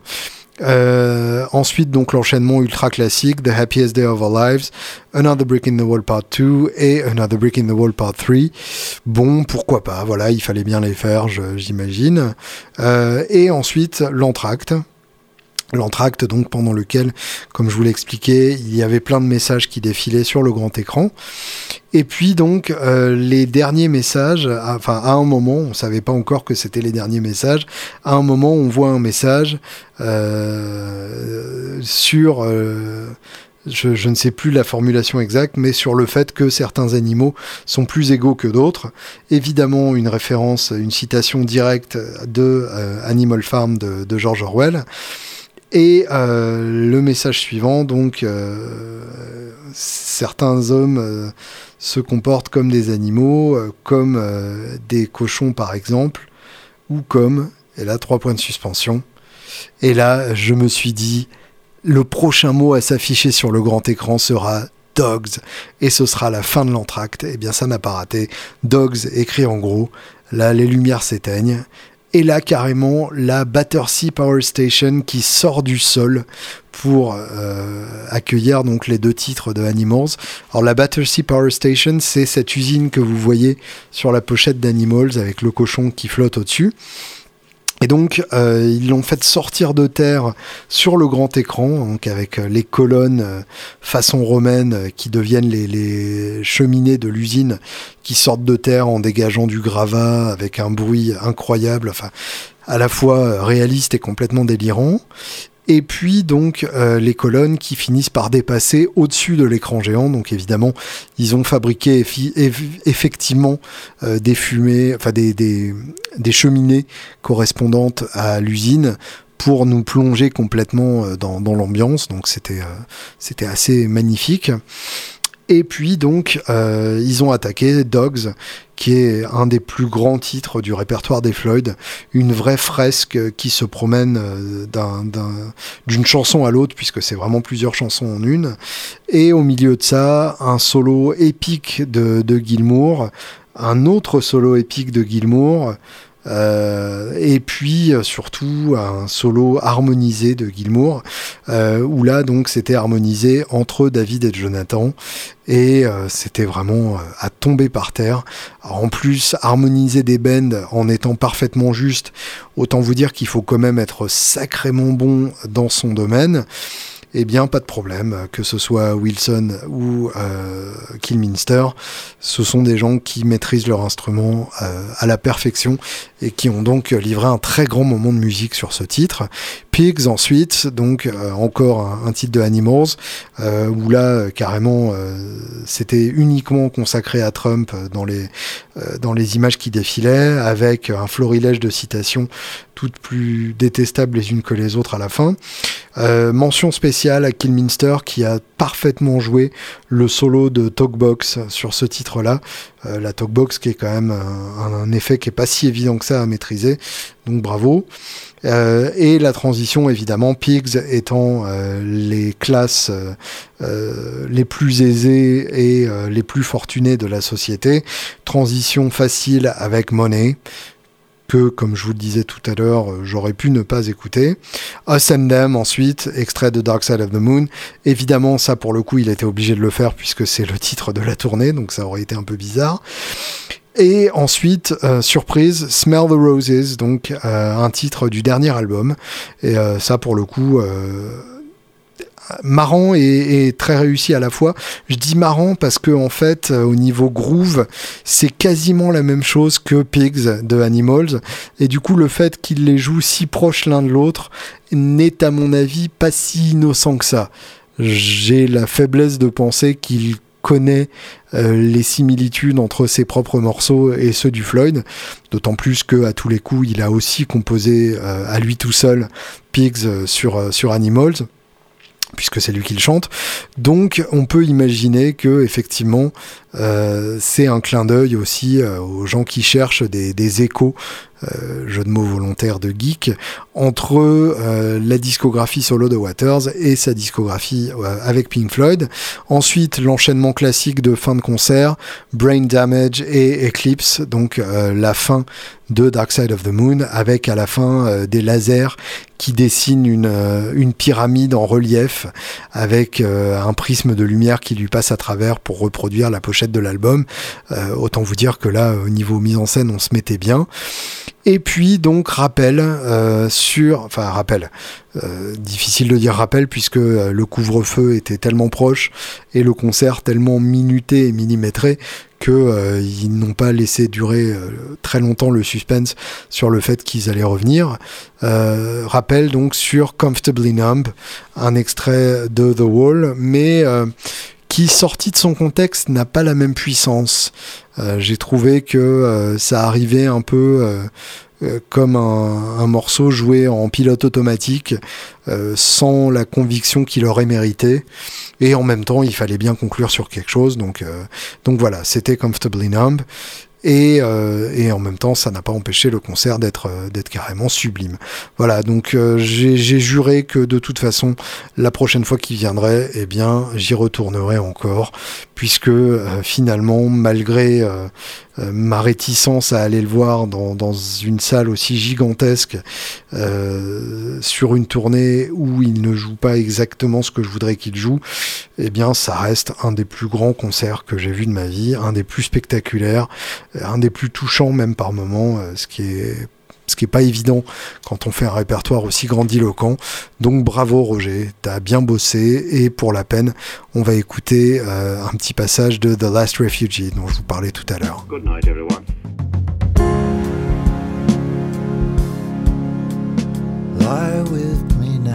Ensuite, donc l'enchaînement ultra classique, The Happiest Day of Our Lives, Another Brick in the Wall Part 2 et Another Brick in the Wall Part 3. Bon, pourquoi pas, voilà, il fallait bien les faire, j'imagine. Et ensuite, l'entracte, l'entracte donc pendant lequel, comme je vous l'ai expliqué, il y avait plein de messages qui défilaient sur le grand écran. Et puis donc euh, les derniers messages, enfin à un moment, on savait pas encore que c'était les derniers messages. À un moment, on voit un message euh, sur euh, je, ne sais plus la formulation exacte, mais sur le fait que certains animaux sont plus égaux que d'autres. Évidemment, une référence, une citation directe de Animal Farm de George Orwell. Et euh, le message suivant, donc, euh, certains hommes euh, se comportent comme des animaux, comme des cochons par exemple, ou comme, et là, trois points de suspension. Et là, je me suis dit, le prochain mot à s'afficher sur le grand écran sera Dogs, et ce sera la fin de l'entracte. Eh bien, ça n'a pas raté. Dogs écrit en gros. Là, les lumières s'éteignent et là carrément la Battersea Power Station qui sort du sol pour euh, accueillir donc les deux titres de Animals. Alors la Battersea Power Station, c'est cette usine que vous voyez sur la pochette d'Animals avec le cochon qui flotte au-dessus. Et donc, euh, ils l'ont fait sortir de terre sur le grand écran, avec les colonnes euh, façon romaine euh, qui deviennent les, les cheminées de l'usine qui sortent de terre en dégageant du gravat avec un bruit incroyable. Enfin, à la fois réaliste et complètement délirant. Et puis donc euh, les colonnes qui finissent par dépasser au-dessus de l'écran géant. Donc évidemment, ils ont fabriqué effectivement euh, des fumées, enfin des, des, cheminées correspondantes à l'usine pour nous plonger complètement euh, dans, dans l'ambiance. Donc c'était c'était assez magnifique. Et puis donc, euh, ils ont attaqué Dogs, qui est un des plus grands titres du répertoire des Floyd, une vraie fresque qui se promène euh, d'une chanson à l'autre, puisque c'est vraiment plusieurs chansons en une. Et au milieu de ça, un solo épique de, de Gilmour, un autre solo épique de Gilmour, et puis euh, surtout un solo harmonisé de Gilmour, euh, où là donc c'était harmonisé entre David et Jonathan, et c'était vraiment à tomber par terre. en plus, harmoniser des bends en étant parfaitement juste, autant vous dire qu'il faut quand même être sacrément bon dans son domaine eh bien pas de problème, que ce soit Wilson ou euh, Kilminster, ce sont des gens qui maîtrisent leur instrument euh, à la perfection et qui ont donc livré un très grand moment de musique sur ce titre. Pigs ensuite, donc euh, encore un, titre de Animals, euh, où là carrément c'était uniquement consacré à Trump dans les, dans les images qui défilaient, avec un florilège de citations toutes plus détestables les unes que les autres à la fin. mention spéciale à Kilminster qui a parfaitement joué le solo de Talkbox sur ce titre-là. Euh, la Talkbox qui est quand même un, effet qui est pas si évident que ça à maîtriser. Donc bravo. Euh, et la transition évidemment, Pigs étant euh, les classes les plus aisées et les plus fortunées de la société. Transition facile avec Money que, comme je vous le disais tout à l'heure, euh, j'aurais pu ne pas écouter. Us Them, ensuite, extrait de Dark Side of the Moon. Évidemment, ça, pour le coup, il était obligé de le faire puisque c'est le titre de la tournée, donc ça aurait été un peu bizarre. Et ensuite, euh, surprise, Smell the Roses, donc euh, un titre du dernier album. Et ça, pour le coup, marrant et, très réussi à la fois. Je dis marrant parce que en fait, euh, au niveau groove, c'est quasiment la même chose que Pigs de Animals. Et du coup, le fait qu'ils les jouent si proches l'un de l'autre n'est à mon avis pas si innocent que ça. J'ai la faiblesse de penser qu'il connaît euh, les similitudes entre ses propres morceaux et ceux du Floyd, d'autant plus que à tous les coups, il a aussi composé euh, à lui tout seul Pigs sur, sur Animals puisque c'est lui qui le chante. Donc on peut imaginer que effectivement euh, c'est un clin d'œil aussi euh, aux gens qui cherchent des, des échos euh, jeu de mots volontaire de geek, entre euh, la discographie solo de Waters et sa discographie euh, avec Pink Floyd. Ensuite, l'enchaînement classique de fin de concert, Brain Damage et Eclipse, donc la fin de Dark Side of the Moon, avec à la fin des lasers qui dessinent une, une, pyramide en relief avec un prisme de lumière qui lui passe à travers pour reproduire la pochette de l'album. autant vous dire que là, au niveau mise en scène, on se mettait bien. Et puis donc rappel euh, sur, enfin rappel, euh, difficile de dire rappel puisque euh, le couvre-feu était tellement proche et le concert tellement minuté et millimétré que ils n'ont pas laissé durer très longtemps le suspense sur le fait qu'ils allaient revenir. rappel donc sur Comfortably Numb, un extrait de The Wall, mais qui, sorti de son contexte, n'a pas la même puissance. Euh, j'ai trouvé que euh, ça arrivait un peu euh, comme un, morceau joué en pilote automatique, sans la conviction qu'il aurait mérité. Et en même temps, il fallait bien conclure sur quelque chose. Donc, voilà, c'était Comfortably Numb. Euh, et, en même temps ça n'a pas empêché le concert d'être euh, d'être carrément sublime. Voilà, donc euh, j'ai juré que de toute façon la prochaine fois qu'il viendrait, eh bien j'y retournerai encore, puisque finalement malgré euh, ma réticence à aller le voir dans, une salle aussi gigantesque euh, sur une tournée où il ne joue pas exactement ce que je voudrais qu'il joue, eh bien ça reste un des plus grands concerts que j'ai vu de ma vie, un des plus spectaculaires, un des plus touchants même par moments, euh, ce qui est ce qui est pas évident quand on fait un répertoire aussi grandiloquent. Donc bravo Roger, t'as bien bossé et pour la peine, on va écouter euh, un petit passage de The Last Refugee dont je vous parlais tout à l'heure. Lie with me now.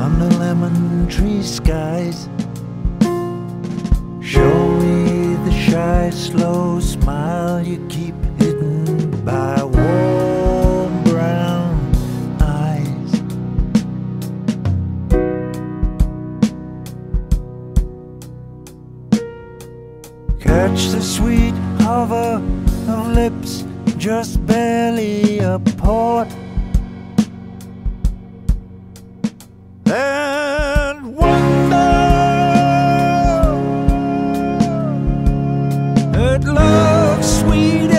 Under lemon tree skies. Show me the slow smile you keep hidden by warm brown eyes. Catch the sweet hover of lips just barely apart. Sweet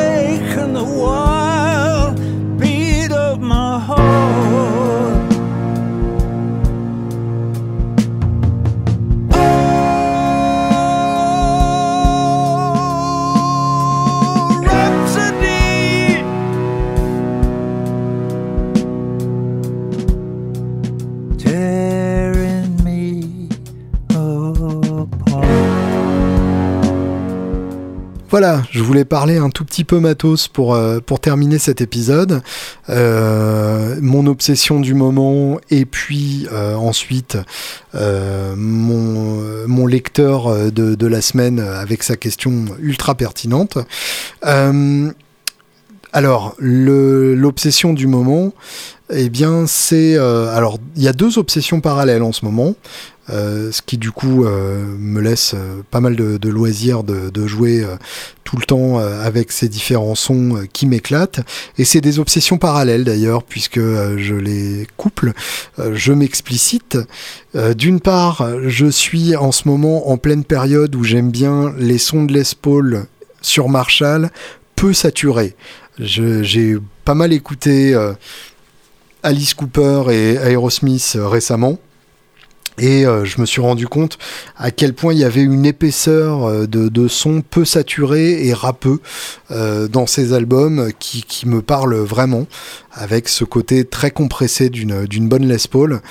Voilà, je voulais parler un tout petit peu matos pour, euh, terminer cet épisode. Euh, mon obsession du moment et puis euh, ensuite mon, lecteur de, la semaine avec sa question ultra pertinente. Alors, l'obsession du moment, eh bien, c'est... euh, alors, il y a deux obsessions parallèles en ce moment. Euh, ce qui du coup euh, me laisse pas mal de, de loisirs de, de jouer tout le temps avec ces différents sons qui m'éclatent. Et c'est des obsessions parallèles d'ailleurs, puisque je les couple, je m'explicite. D'une part, je suis en ce moment en pleine période où j'aime bien les sons de Les Paul sur Marshall peu saturés. J'ai pas mal écouté Alice Cooper et Aerosmith euh, récemment. Et euh, je me suis rendu compte à quel point il y avait une épaisseur euh, de, de son peu saturé et râpeux euh, dans ces albums qui, qui me parlent vraiment, avec ce côté très compressé d'une d'une bonne Les Paul.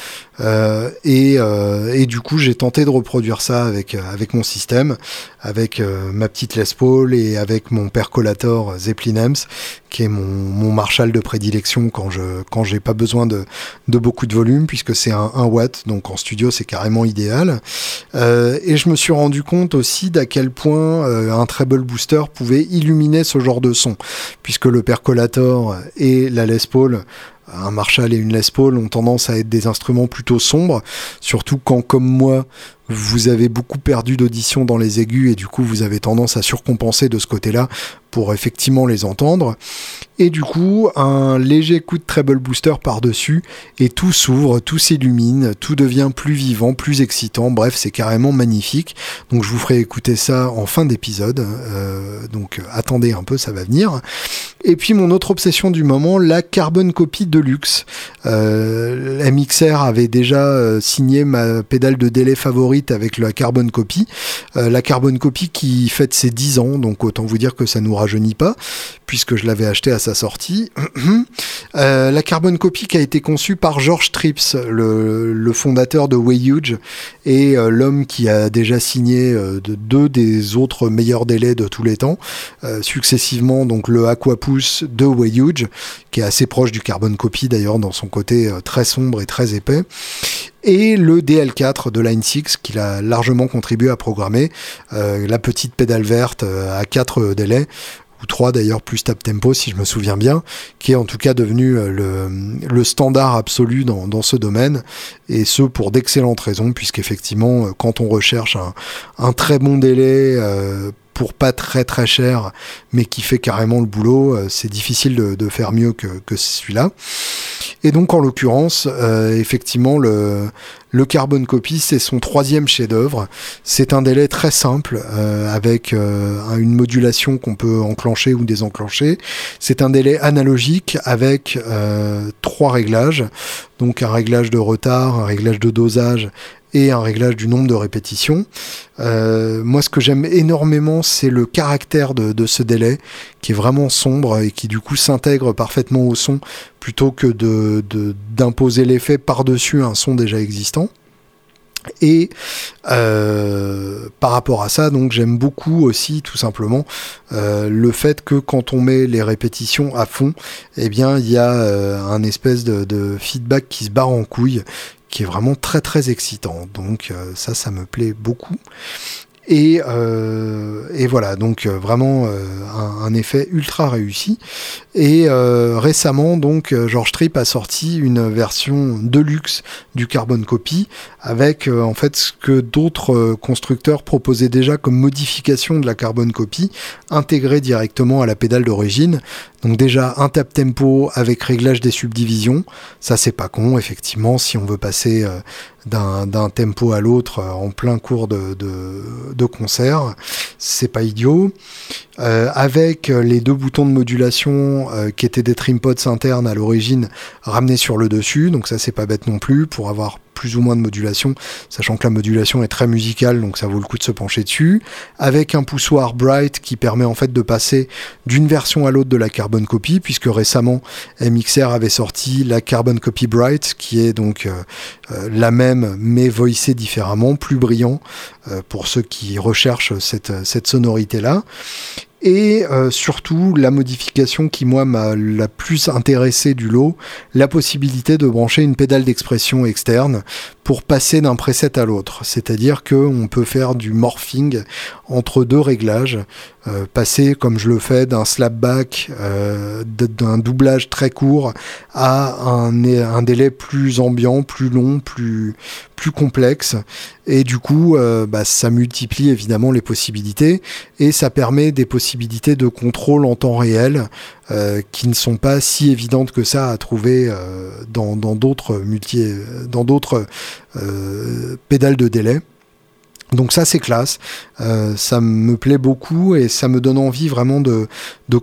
Euh, et, euh, et du coup, j'ai tenté de reproduire ça avec, euh, avec mon système, avec euh, ma petite Les Paul et avec mon percolator Zeppelin Amps, qui est mon, mon Marshall de prédilection quand je quand pas besoin de, de beaucoup de volume, puisque c'est un 1 watt, donc en studio c'est carrément idéal. Euh, et je me suis rendu compte aussi d'à quel point euh, un treble booster pouvait illuminer ce genre de son, puisque le percolator et la Les Paul un Marshall et une Les Paul ont tendance à être des instruments plutôt sombres, surtout quand, comme moi, vous avez beaucoup perdu d'audition dans les aigus et du coup vous avez tendance à surcompenser de ce côté-là pour effectivement les entendre. Et du coup, un léger coup de treble booster par-dessus et tout s'ouvre, tout s'illumine, tout devient plus vivant, plus excitant. Bref, c'est carrément magnifique. Donc je vous ferai écouter ça en fin d'épisode. Euh, donc euh, attendez un peu, ça va venir. Et puis mon autre obsession du moment, la Carbon Copy Deluxe. Euh, MXR avait déjà euh, signé ma pédale de délai favorite avec la Carbon Copy. Euh, la Carbon Copy qui fête ses 10 ans, donc autant vous dire que ça nous rajeunit pas, puisque je l'avais acheté à sa sortie. *clears throat* Euh, la Carbon Copy qui a été conçue par George Trips, le, fondateur de Way Huge, et euh, l'homme qui a déjà signé de deux des autres meilleurs délais de tous les temps, successivement donc le Aquapus de Way Huge, qui est assez proche du Carbon Copy d'ailleurs dans son côté très sombre et très épais, et le DL4 de Line 6 qu'il a largement contribué à programmer, euh, la petite pédale verte euh, à 4 délais ou 3 d'ailleurs plus tap tempo si je me souviens bien, qui est en tout cas devenu euh, le, le standard absolu dans, dans ce domaine, et ce pour d'excellentes raisons, puisqu'effectivement euh, quand on recherche un, un très bon délai euh, pour pas très très cher, mais qui fait carrément le boulot, c'est difficile de, de faire mieux que, que celui-là. Et donc en l'occurrence, euh, effectivement, le, le Carbon Copy, c'est son troisième chef-d'œuvre. C'est un délai très simple, euh, avec euh, un- une modulation qu'on peut enclencher ou désenclencher. C'est un délai analogique avec euh, trois réglages. Donc un réglage de retard, un réglage de dosage et un réglage du nombre de répétitions. Euh, moi, ce que j'aime énormément, c'est le caractère de, ce délai, qui est vraiment sombre et qui du coup s'intègre parfaitement au son, plutôt que d'imposer l'effet par-dessus un son déjà existant. Et euh, par rapport à ça, donc j'aime beaucoup aussi tout simplement euh, le fait que quand on met les répétitions à fond, eh bien il y a un espèce de, de feedback qui se barre en couille, qui est vraiment très très excitant. Donc euh, ça, ça me plaît beaucoup. Et, euh, voilà, donc euh, vraiment un, effet ultra réussi. Et récemment, donc, George Tripp a sorti une version deluxe du Carbon Copy avec en fait ce que d'autres constructeurs proposaient déjà comme modification de la Carbon Copy intégrée directement à la pédale d'origine. Donc déjà un tap tempo avec réglage des subdivisions, ça c'est pas con effectivement si on veut passer euh, d'un tempo à l'autre euh, en plein cours de, concert, c'est pas idiot. Euh, avec les deux boutons de modulation qui étaient des trim pods internes à l'origine ramenés sur le dessus, donc ça c'est pas bête non plus pour avoir plus ou moins de modulation, sachant que la modulation est très musicale, donc ça vaut le coup de se pencher dessus, avec un poussoir Bright qui permet en fait de passer d'une version à l'autre de la Carbon Copy, puisque récemment MXR avait sorti la Carbon Copy Bright, qui est donc euh, euh, la même mais voicée différemment, plus brillant euh, pour ceux qui recherchent cette, sonorité-là. Et euh, surtout, la modification qui, moi, m'a la plus intéressée du lot, la possibilité de brancher une pédale d'expression externe pour passer d'un preset à l'autre. C'est-à-dire qu'on peut faire du morphing entre deux réglages, euh, passer, comme je le fais, d'un slapback, euh, d'un doublage très court à un, délai plus ambiant, plus long, plus, complexe. Et du coup, euh, bah, ça multiplie évidemment les possibilités et ça permet des possibilités de contrôle en temps réel qui ne sont pas si évidentes que ça à trouver dans d'autres pédales de délai. Donc ça c'est classe, Euh, ça me plaît beaucoup et ça me donne envie vraiment de,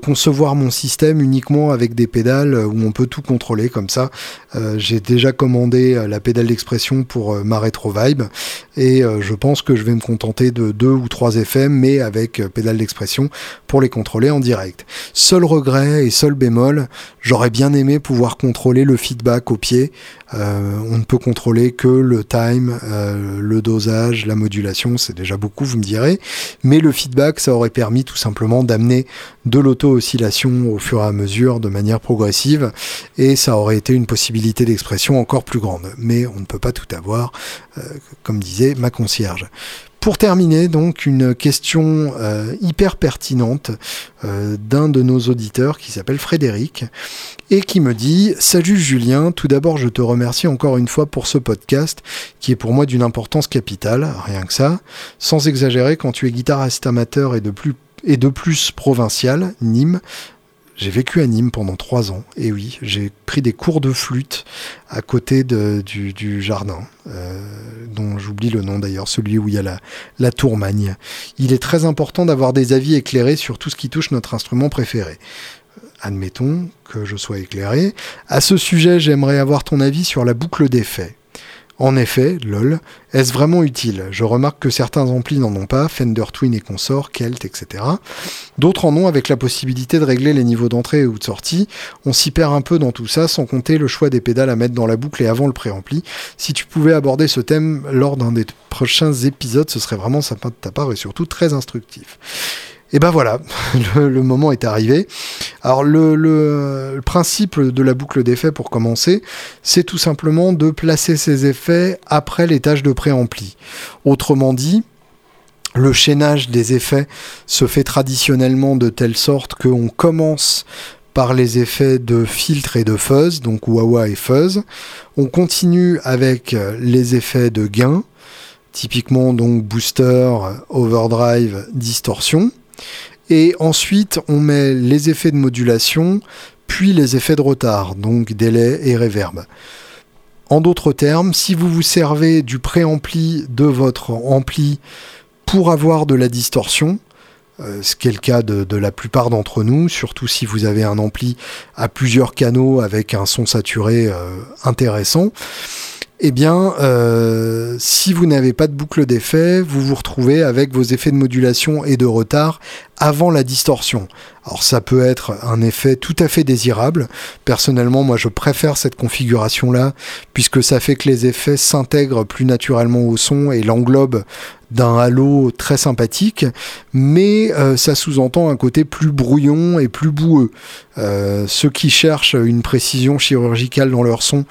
concevoir mon système uniquement avec des pédales où on peut tout contrôler comme ça. Euh, J'ai déjà commandé euh, la pédale d'expression pour euh, ma Retro Vibe et euh, je pense que je vais me contenter de deux ou trois effets mais avec euh, pédale d'expression pour les contrôler en direct. Seul regret et seul bémol, j'aurais bien aimé pouvoir contrôler le feedback au pied. Euh, on ne peut contrôler que le time, le dosage, la modulation, c'est déjà beaucoup, vous me direz. Mais le feedback, ça aurait permis tout simplement d'amener de l'auto-oscillation au fur et à mesure de manière progressive et ça aurait été une possibilité d'expression encore plus grande. Mais on ne peut pas tout avoir, comme disait ma concierge. Pour terminer, donc, une question euh, hyper pertinente euh, d'un de nos auditeurs qui s'appelle Frédéric et qui me dit Salut Julien, tout d'abord je te remercie encore une fois pour ce podcast qui est pour moi d'une importance capitale, rien que ça. Sans exagérer, quand tu es guitariste amateur et de plus, et de plus provincial, Nîmes, j'ai vécu à Nîmes pendant trois ans, et oui, j'ai pris des cours de flûte à côté du, jardin, euh, dont j'oublie le nom d'ailleurs, celui où il y a la, tourmagne. Il est très important d'avoir des avis éclairés sur tout ce qui touche notre instrument préféré. Admettons que je sois éclairé. À ce sujet, j'aimerais avoir ton avis sur la boucle d'effet. En effet, lol, est-ce vraiment utile? Je remarque que certains amplis n'en ont pas, Fender Twin et consorts, Kelt, etc. D'autres en ont avec la possibilité de régler les niveaux d'entrée ou de sortie. On s'y perd un peu dans tout ça, sans compter le choix des pédales à mettre dans la boucle et avant le préampli. Si tu pouvais aborder ce thème lors d'un des prochains épisodes, ce serait vraiment sympa de ta part et surtout très instructif. Et ben voilà, *laughs* le, moment est arrivé. Alors le, principe de la boucle d'effet pour commencer, c'est tout simplement de placer ces effets après les tâches de préampli. Autrement dit, le chaînage des effets se fait traditionnellement de telle sorte qu'on commence par les effets de filtre et de fuzz, donc wah-wah et fuzz. On continue avec les effets de gain, typiquement donc booster, overdrive, distorsion. Et ensuite, on met les effets de modulation, puis les effets de retard, donc délai et reverb. En d'autres termes, si vous vous servez du préampli de votre ampli pour avoir de la distorsion, euh, ce qui est le cas de, de la plupart d'entre nous, surtout si vous avez un ampli à plusieurs canaux avec un son saturé euh, intéressant, eh bien, euh, si vous n'avez pas de boucle d'effet, vous vous retrouvez avec vos effets de modulation et de retard avant la distorsion. Alors ça peut être un effet tout à fait désirable. Personnellement, moi je préfère cette configuration-là, puisque ça fait que les effets s'intègrent plus naturellement au son et l'englobent d'un halo très sympathique, mais euh, ça sous-entend un côté plus brouillon et plus boueux. Euh, ceux qui cherchent une précision chirurgicale dans leur son,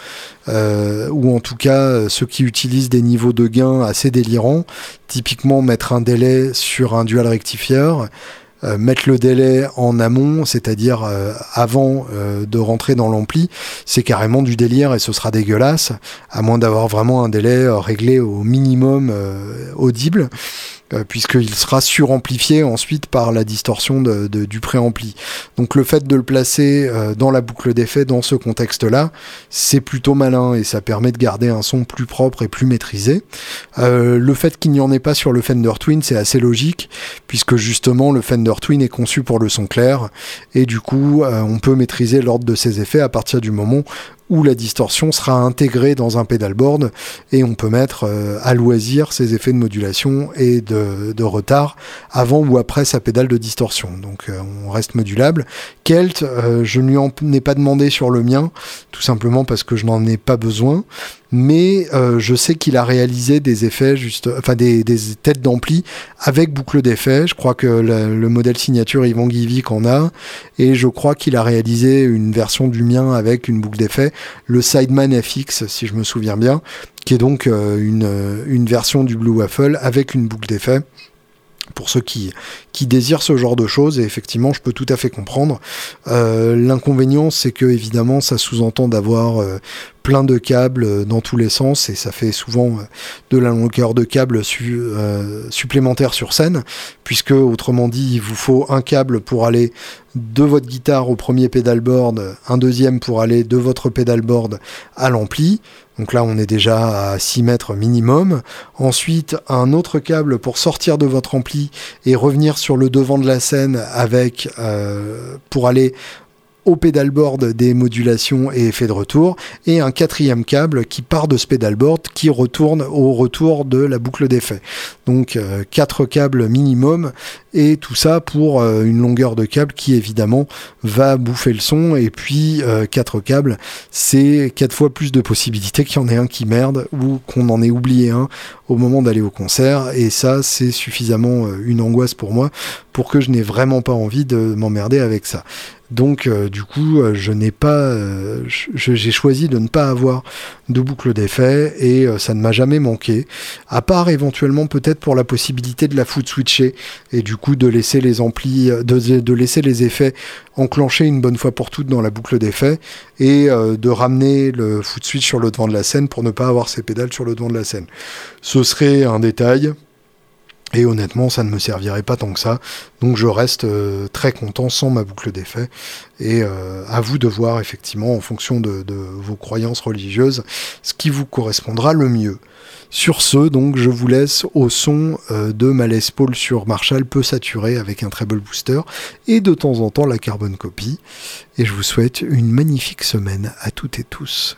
euh, ou en tout cas ceux qui utilisent des niveaux de gain assez délirants, typiquement mettre un délai sur un dual rectifieur, euh, mettre le délai en amont, c'est-à-dire euh, avant euh, de rentrer dans l'ampli, c'est carrément du délire et ce sera dégueulasse, à moins d'avoir vraiment un délai réglé au minimum audible. Euh, puisqu'il sera suramplifié ensuite par la distorsion de, du préampli. Donc le fait de le placer euh, dans la boucle d'effet dans ce contexte-là, c'est plutôt malin et ça permet de garder un son plus propre et plus maîtrisé. Euh, le fait qu'il n'y en ait pas sur le Fender Twin, c'est assez logique, puisque justement le Fender Twin est conçu pour le son clair, et du coup on peut maîtriser l'ordre de ses effets à partir du moment où la distorsion sera intégrée dans un pedalboard et on peut mettre euh, à loisir ses effets de modulation et de, retard avant ou après sa pédale de distorsion. Donc euh, on reste modulable. Kelt, euh, je ne lui en ai pas demandé sur le mien, tout simplement parce que je n'en ai pas besoin mais euh, je sais qu'il a réalisé des effets, juste, enfin des, têtes d'ampli avec boucle d'effet. Je crois que le, modèle signature Yvan Guivic en a, et je crois qu'il a réalisé une version du mien avec une boucle d'effet, le Sideman FX, si je me souviens bien, qui est donc euh, une version du Blue Waffle avec une boucle d'effet pour ceux qui, désirent ce genre de choses, et effectivement, je peux tout à fait comprendre. Euh, l'inconvénient, c'est que évidemment, ça sous-entend d'avoir plein de câbles euh, dans tous les sens et ça fait souvent euh, de la longueur de câble euh, supplémentaire sur scène puisque autrement dit il vous faut un câble pour aller de votre guitare au premier pedalboard, un deuxième pour aller de votre pedalboard à l'ampli. Donc là, on est déjà à 6 mètres minimum. Ensuite, un autre câble pour sortir de votre ampli et revenir sur le devant de la scène avec pour aller au pédalboard des modulations et effets de retour, et un quatrième câble qui part de ce pédalboard qui retourne au retour de la boucle d'effet. Donc euh, quatre câbles minimum, et tout ça pour euh, une longueur de câble qui évidemment va bouffer le son, et puis euh, quatre câbles, c'est quatre fois plus de possibilités qu'il y en ait un qui merde, ou qu'on en ait oublié un au moment d'aller au concert, et ça c'est suffisamment une angoisse pour moi pour que je n'ai vraiment pas envie de m'emmerder avec ça. Donc euh, du coup, euh, je n'ai pas, euh, j'ai choisi de ne pas avoir de boucle d'effet et ça ne m'a jamais manqué. À part éventuellement peut-être pour la possibilité de la foot switcher et du coup de laisser les amplis, de, de laisser les effets enclencher une bonne fois pour toutes dans la boucle d'effet et de ramener le foot switch sur le devant de la scène pour ne pas avoir ces pédales sur le devant de la scène. Serait un détail. Et honnêtement, ça ne me servirait pas tant que ça. Donc je reste euh, très content sans ma boucle d'effet. Et euh, à vous de voir effectivement, en fonction de, vos croyances religieuses, ce qui vous correspondra le mieux. Sur ce, donc, je vous laisse au son euh, de ma Les Paul sur Marshall peu saturé avec un treble booster et de temps en temps la carbone copie. Et je vous souhaite une magnifique semaine à toutes et tous.